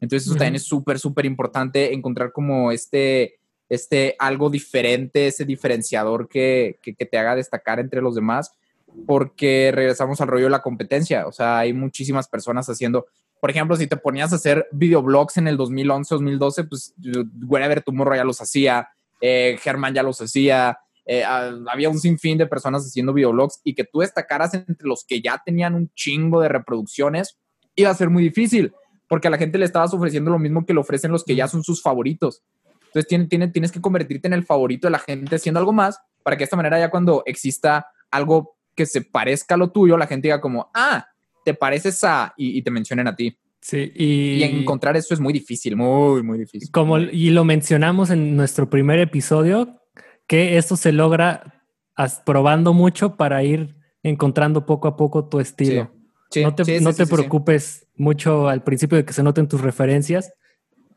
Entonces eso también es súper, súper importante encontrar como este, este algo diferente, ese diferenciador que, que, que te haga destacar entre los demás porque regresamos al rollo de la competencia. O sea, hay muchísimas personas haciendo, por ejemplo, si te ponías a hacer videoblogs en el 2011, 2012, pues Wherever Tomorrow ya los hacía, eh, Germán ya los hacía, eh, había un sinfín de personas haciendo videoblogs y que tú destacaras entre los que ya tenían un chingo de reproducciones, iba a ser muy difícil, porque a la gente le estabas ofreciendo lo mismo que le ofrecen los que ya son sus favoritos. Entonces tiene, tiene- tienes que convertirte en el favorito de la gente haciendo algo más para que de esta manera ya cuando exista algo que se parezca a lo tuyo, la gente diga como, ah, te pareces a, y, y te mencionen a ti. Sí. Y, Y, encontrar eso es muy difícil, muy, muy difícil. como y lo mencionamos en nuestro primer episodio, que esto se logra probando mucho para ir encontrando poco a poco tu estilo. Sí, no te, sí, no te preocupes mucho al principio de que se noten tus referencias.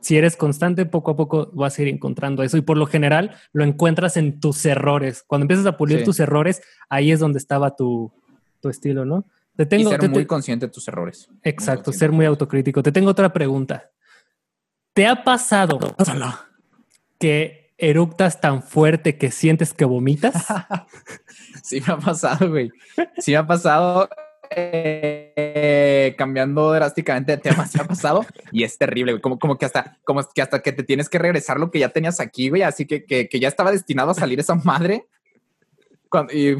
Si eres constante, poco a poco vas a ir encontrando eso. Y por lo general lo encuentras en tus errores. Cuando empiezas a pulir Sí. tus errores, ahí es donde estaba tu, tu estilo, ¿no? Te tengo, y ser te- muy te- consciente de tus errores. exacto, ser muy autocrítico. Te tengo otra pregunta. ¿Te ha pasado que eructas tan fuerte que sientes que vomitas? [laughs] Sí me ha pasado, güey. Sí me ha pasado. Eh, cambiando drásticamente de tema, [laughs] se ha pasado y es terrible, güey. Como, como que hasta, como que hasta que te tienes que regresar lo que ya tenías aquí, güey. Así que, que, que ya estaba destinado a salir esa madre. Cuando, y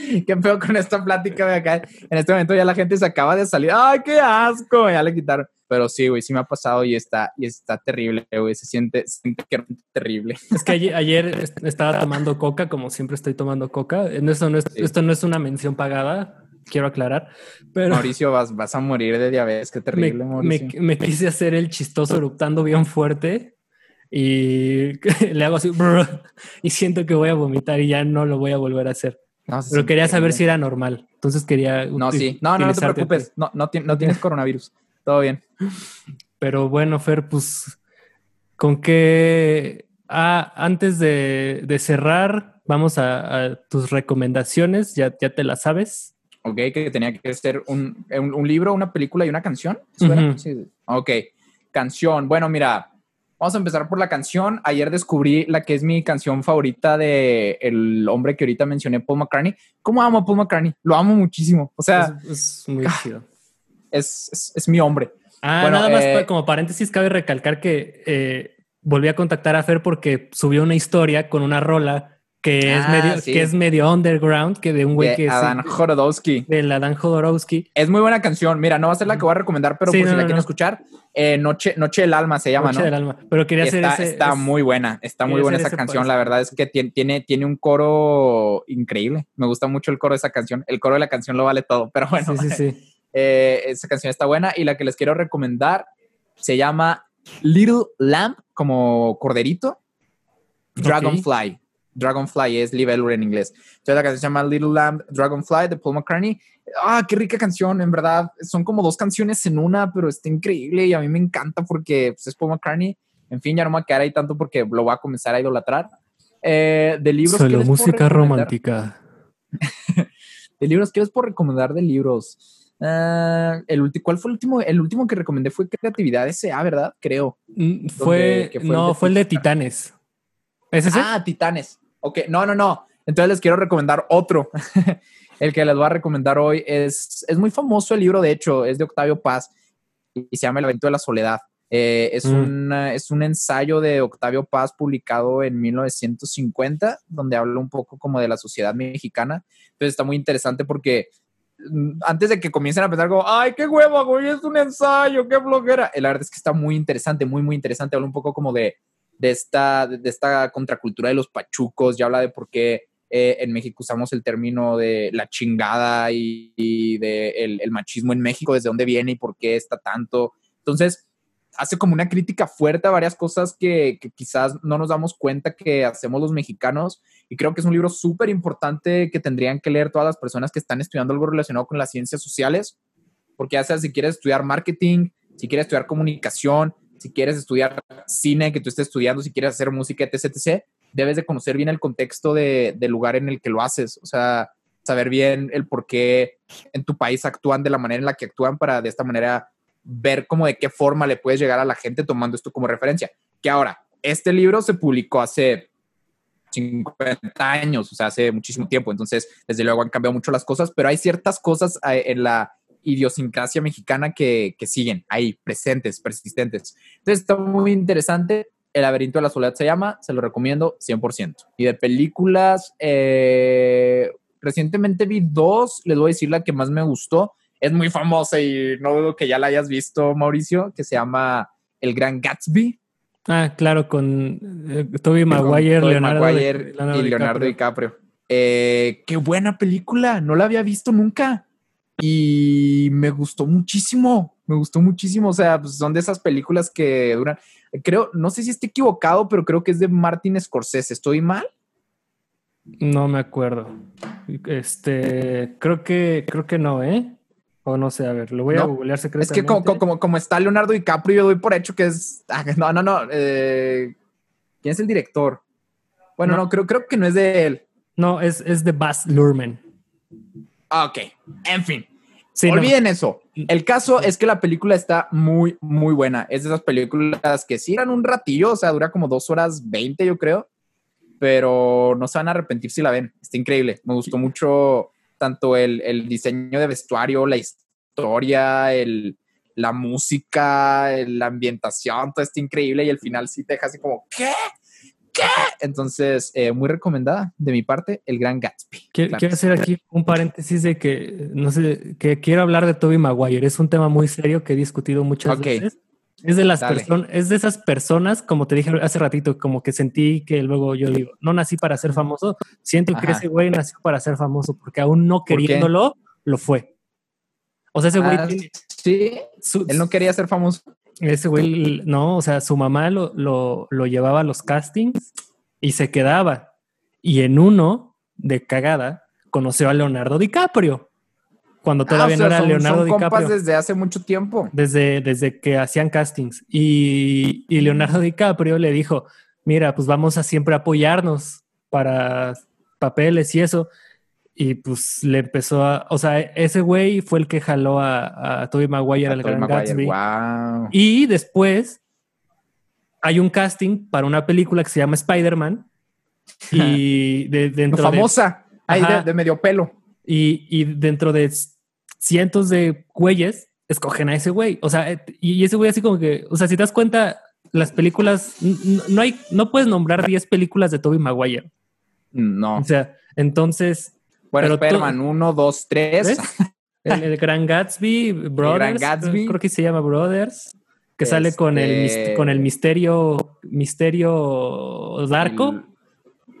[laughs] qué feo con esta plática, güey. Acá en este momento ya la gente se acaba de salir. ¡Ay, qué asco! Ya le quitaron. Pero sí, güey, sí me ha pasado y está, y está terrible, güey. Se siente, se siente que terrible. [laughs] Es que ayer, ayer estaba tomando coca, como siempre estoy tomando coca. Esto no es, esto no es una mención pagada, quiero aclarar. Pero Mauricio, vas, vas a morir de diabetes, qué terrible, me, Mauricio. me, me quise hacer el chistoso eruptando bien fuerte y [laughs] le hago así [laughs] y siento que voy a vomitar y ya no lo voy a volver a hacer. No, Pero quería saber si era normal. Entonces quería. No, sí. No, no, no te preocupes. No, no, no tienes coronavirus. [laughs] Todo bien. Pero bueno, Fer, pues, ¿con qué? Ah, antes de, de cerrar, vamos a, a tus recomendaciones. Ya, ya te las sabes. Ok, que tenía que ser un, un, un libro, una película y una canción. ¿Eso era? Ujú. Sí. Ok, canción. Bueno, mira, vamos a empezar por la canción. Ayer descubrí la que es mi canción favorita de el hombre que ahorita mencioné, Paul McCartney. ¿Cómo amo a Paul McCartney? Lo amo muchísimo. O sea, es, es muy ah, chido. es, es, es mi hombre. Ah, bueno, nada más eh, como paréntesis, cabe recalcar que eh, volví a contactar a Fer porque subió una historia con una rola que es Ah, medio, sí. que es medio underground, que de un güey De que Adán es Jodorowsky. del Adán Jodorowsky. Es muy buena canción. Mira, no va a ser la que voy a recomendar, pero Sí, por si la no, quieren no. escuchar, eh, Noche, Noche del Alma se llama, Noche ¿no? del alma. Pero quería hacer está, ese. está es- muy buena, está muy buena esa canción. La verdad es que tiene, tiene, tiene un coro increíble. Me gusta mucho el coro de esa canción. El coro de la canción lo vale todo, [laughs] pero bueno, Sí, sí, sí. [laughs] eh, esa canción está buena. Y la que les quiero recomendar se llama Little Lamb, como corderito. Dragonfly. Dragonfly es libélula en inglés. Entonces la canción se llama Little Lamb Dragonfly de Paul McCartney. Ah, qué rica canción, en verdad. Son como dos canciones en una, pero está increíble y a mí me encanta porque pues, es Paul McCartney. En fin, ya no me voy a quedar ahí tanto porque lo voy a comenzar a idolatrar. Eh, de libros. ¿qué Solo les música romántica. [laughs] De libros, ¿qué les puedo recomendar de libros? Ah, el ulti- ¿Cuál fue el último? El último que recomendé fue Creatividad S.A., ¿verdad? Creo. Mm, Fue, el no, de fue el de. Titanes. ¿Es ese? Ah, Titanes. Ok, no, no, no. Entonces les quiero recomendar otro. [laughs] el que les voy a recomendar hoy es, es muy famoso el libro, de hecho, es de Octavio Paz y se llama El laberinto de la soledad. Eh, es, Mm. un, es un ensayo de Octavio Paz publicado en 1950, donde habla un poco como de la sociedad mexicana. Entonces está muy interesante porque mm, antes de que comiencen a pensar como, ay, qué huevo, güey, es un ensayo, qué bloguera. La verdad es que está muy interesante, muy, muy interesante. Habla un poco como de, de esta, de esta contracultura de los pachucos, ya habla de por qué eh, en México usamos el término de la chingada y, y de el, machismo en México, desde dónde viene y por qué está tanto. Entonces, hace como una crítica fuerte a varias cosas que, que quizás no nos damos cuenta que hacemos los mexicanos y creo que es un libro súper importante que tendrían que leer todas las personas que están estudiando algo relacionado con las ciencias sociales, porque ya sea si quieres estudiar marketing, si quieres estudiar comunicación, si quieres estudiar cine que tú estés estudiando, si quieres hacer música, etc., debes de conocer bien el contexto de- del lugar en el que lo haces, o sea, saber bien el por qué en tu país actúan de la manera en la que actúan para de esta manera ver cómo de qué forma le puedes llegar a la gente tomando esto como referencia. Que ahora, este libro se publicó hace 50 años, o sea, hace muchísimo tiempo, entonces desde luego han cambiado mucho las cosas, pero hay ciertas cosas eh, en la idiosincrasia mexicana que, que siguen ahí, presentes, persistentes. Entonces está muy interesante. El laberinto de la soledad se llama, se lo recomiendo 100%. Y de películas, eh, recientemente vi dos, les voy a decir la que más me gustó. Es muy famosa y no dudo que ya la hayas visto, Mauricio, que se llama El Gran Gatsby. Ah, claro, con eh, Maguire, Leonardo, Maguire Leonardo y Leonardo DiCaprio. DiCaprio. Eh, qué buena película, no la había visto nunca y me gustó muchísimo, me gustó muchísimo, o sea, pues son de esas películas que duran, creo, no sé si estoy equivocado, pero creo que es de Martin Scorsese, ¿estoy mal? No me acuerdo. Este, creo que, creo que no, ¿eh? O no sé, a ver, lo voy a googlear Es secretamente. que como, como, como está Leonardo DiCaprio, yo doy por hecho que es, [laughs] ah, no, no, no, eh, ¿quién es el director? Bueno, No. no, creo, creo que no es de él. No, es, es de Baz Luhrmann. Ok, en fin. Sí, no. Olviden eso. El caso es que la película está muy, muy buena. Es de esas películas que sí eran un ratillo, o sea, dura como dos horas veinte, yo creo. Pero no se van a arrepentir si la ven. Está increíble. Me gustó mucho tanto el, el diseño de vestuario, la historia, el, la música, la ambientación, todo está increíble y al final sí te deja así como, ¿qué? ¿Qué? Entonces, eh, muy recomendada de mi parte, El Gran Gatsby. Quiero, hacer aquí un paréntesis de que, no sé, que quiero hablar de Toby Maguire. Es un tema muy serio que he discutido muchas veces. Es de las personas, es de esas personas, como te dije hace ratito, como que sentí que luego yo digo, no nací para ser famoso, siento que ese güey nació para ser famoso, porque aún no queriéndolo, lo fue. O sea, ese güey. Ah, sí, él no quería ser famoso. Ese güey, no, o sea, su mamá lo, lo, lo llevaba a los castings y se quedaba. Y en uno de cagada conoció a Leonardo DiCaprio. Cuando ah, todavía no era Leonardo son DiCaprio. desde hace mucho tiempo. Desde, desde que hacían castings. Y, y Leonardo DiCaprio le dijo: Mira, pues vamos a siempre apoyarnos para papeles y eso. Y pues le empezó a. O sea, ese güey fue el que jaló a, a Tobey Maguire al Gran Gatsby. Y después hay un casting para una película que se llama Spider-Man. [laughs] Y de, dentro famosa, ahí de, medio pelo. Y, y, dentro de cientos de güeyes, escogen a ese güey. O sea, y ese güey así como que, o sea, si te das cuenta, las películas, no hay, no puedes nombrar 10 películas de Tobey Maguire. No. O sea, entonces bueno, Spider-Man 1, 2, 3. El, Gran Gatsby, Brothers. Gatsby. Creo que se llama Brothers. Que sale con el, este con el misterio, misterio Darko.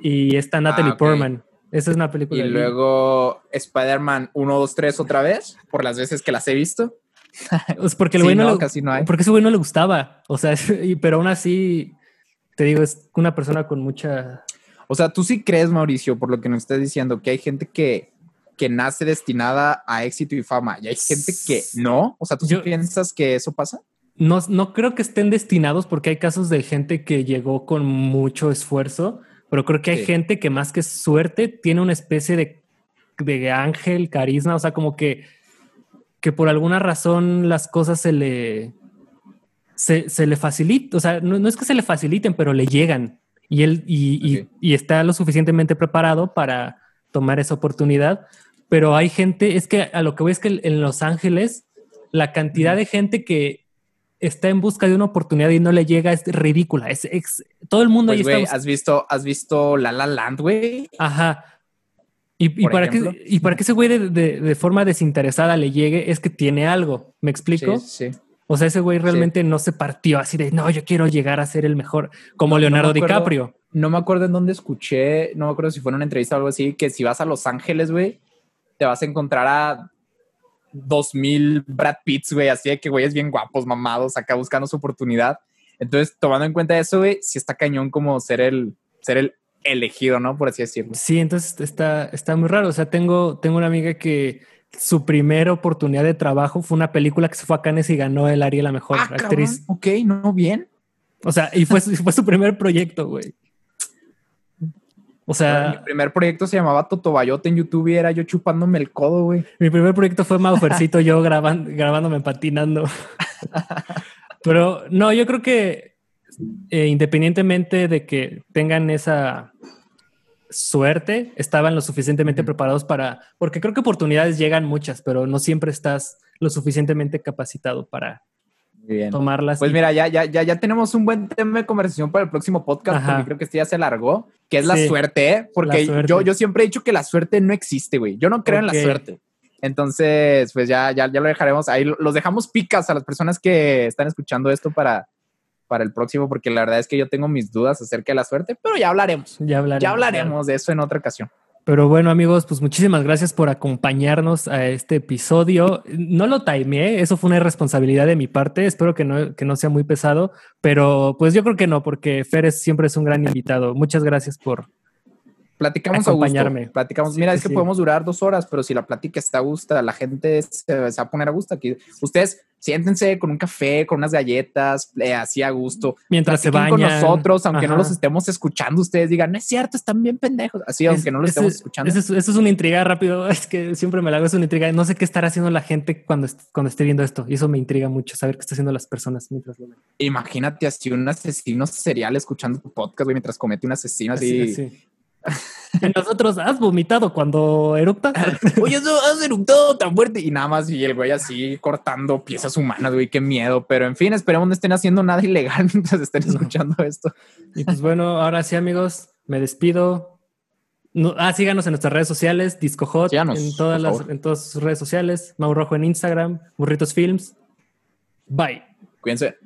Y está Natalie ah, Portman. Esa es una película. Y luego Spider-Man 1, 2, 3 otra vez, por las veces que las he visto. [laughs] Es porque el güey no, casi no hay. Porque ese güey no le gustaba. O sea, [laughs] pero aún así, te digo, es una persona con mucha o sea, tú sí crees, Mauricio, por lo que nos estás diciendo, que hay gente que, que nace destinada a éxito y fama y hay gente que no. O sea, ¿tú piensas que eso pasa? No, no creo que estén destinados porque hay casos de gente que llegó con mucho esfuerzo, pero creo que hay gente que más que suerte tiene una especie de, de ángel, carisma, o sea, como que, que por alguna razón las cosas se le, se, se le facilitan, o sea, no, no, es que se le faciliten, pero le llegan y él y, y, está lo suficientemente preparado para tomar esa oportunidad. Pero hay gente, es que a lo que voy es que en Los Ángeles, la cantidad de gente que está en busca de una oportunidad y no le llega es ridícula. Es, todo el mundo pues, ahí está. ¿has visto, ¿Has visto La La Land, güey? Ajá. Y, y para que, y para que ese güey de, de, de, forma desinteresada le llegue es que tiene algo. ¿Me explico? Sí, sí. O sea, ese güey realmente no se partió así de, no, yo quiero llegar a ser el mejor, como Leonardo DiCaprio. No me acuerdo en dónde escuché, no me acuerdo si fue en una entrevista o algo así, que si vas a Los Ángeles, güey, te vas a encontrar a dos mil Brad Pitts, güey, así de que güeyes bien guapos, mamados, acá buscando su oportunidad. Entonces, tomando en cuenta eso, güey, sí está cañón como ser el, ser el elegido, ¿no? Por así decirlo. Sí, entonces está, está muy raro. O sea, tengo, tengo una amiga que su primera oportunidad de trabajo fue una película que se fue a Cannes y ganó el Ariel la mejor ah, actriz. Ok, no, bien. O sea, y fue, fue su primer proyecto, güey. O sea, mi primer proyecto se llamaba Totobayote en YouTube y era yo chupándome el codo, güey. Mi primer proyecto fue Maufercito, yo grabando, grabándome patinando. [laughs] Pero no, yo creo que eh, independientemente de que tengan esa suerte, estaban lo suficientemente preparados para, porque creo que oportunidades llegan muchas, pero no siempre estás lo suficientemente capacitado para tomarlas. Pues mira, ya, ya, ya, ya tenemos un buen tema de conversación para el próximo podcast, porque creo que este ya se largó, que es la suerte, ¿eh? porque Yo, yo siempre he dicho que la suerte no existe, güey. Yo no creo en la suerte. Entonces, pues ya, ya, ya lo dejaremos ahí. Los dejamos picas a las personas que están escuchando esto para, para el próximo, porque la verdad es que yo tengo mis dudas acerca de la suerte, pero ya hablaremos. Ya hablaremos, ya hablaremos de eso en otra ocasión. Pero bueno, amigos, pues muchísimas gracias por acompañarnos a este episodio. No lo timeé, eso fue una irresponsabilidad de mi parte. Espero que no, que no sea muy pesado, pero pues yo creo que no, porque Fer siempre es un gran invitado. Muchas gracias por, platicamos acompañarme. a gusto. Platicamos, mira, es que podemos durar dos horas, pero si la plática está a gusto, la gente se, va a poner a gusto aquí. Ustedes siéntense con un café, con unas galletas, eh, así a gusto. Mientras se bañan. con nosotros, aunque no los estemos escuchando, ustedes digan, no es cierto, están bien pendejos. Así, aunque no los estemos escuchando. Eso es, una intriga rápido. [laughs] Es que siempre me la hago, es una intriga. No sé qué estará haciendo la gente cuando, cuando esté viendo esto. Y eso me intriga mucho, saber qué están haciendo las personas mientras lo ven. Imagínate así un asesino serial escuchando tu podcast, mientras comete un asesino así. Y nosotros, ¿has vomitado cuando eructas? [laughs] Oye, eso has eructado tan fuerte. Y nada más, y el güey así cortando piezas humanas, güey, qué miedo. Pero en fin, esperemos no estén haciendo nada ilegal [laughs] mientras estén escuchando esto. Y pues bueno, ahora sí, amigos, me despido. No, ah, síganos en nuestras redes sociales, DiscoHot, Síganos, en todas las, en todas sus redes sociales, Mau Rojo en Instagram, Burritos Films. Bye. Cuídense.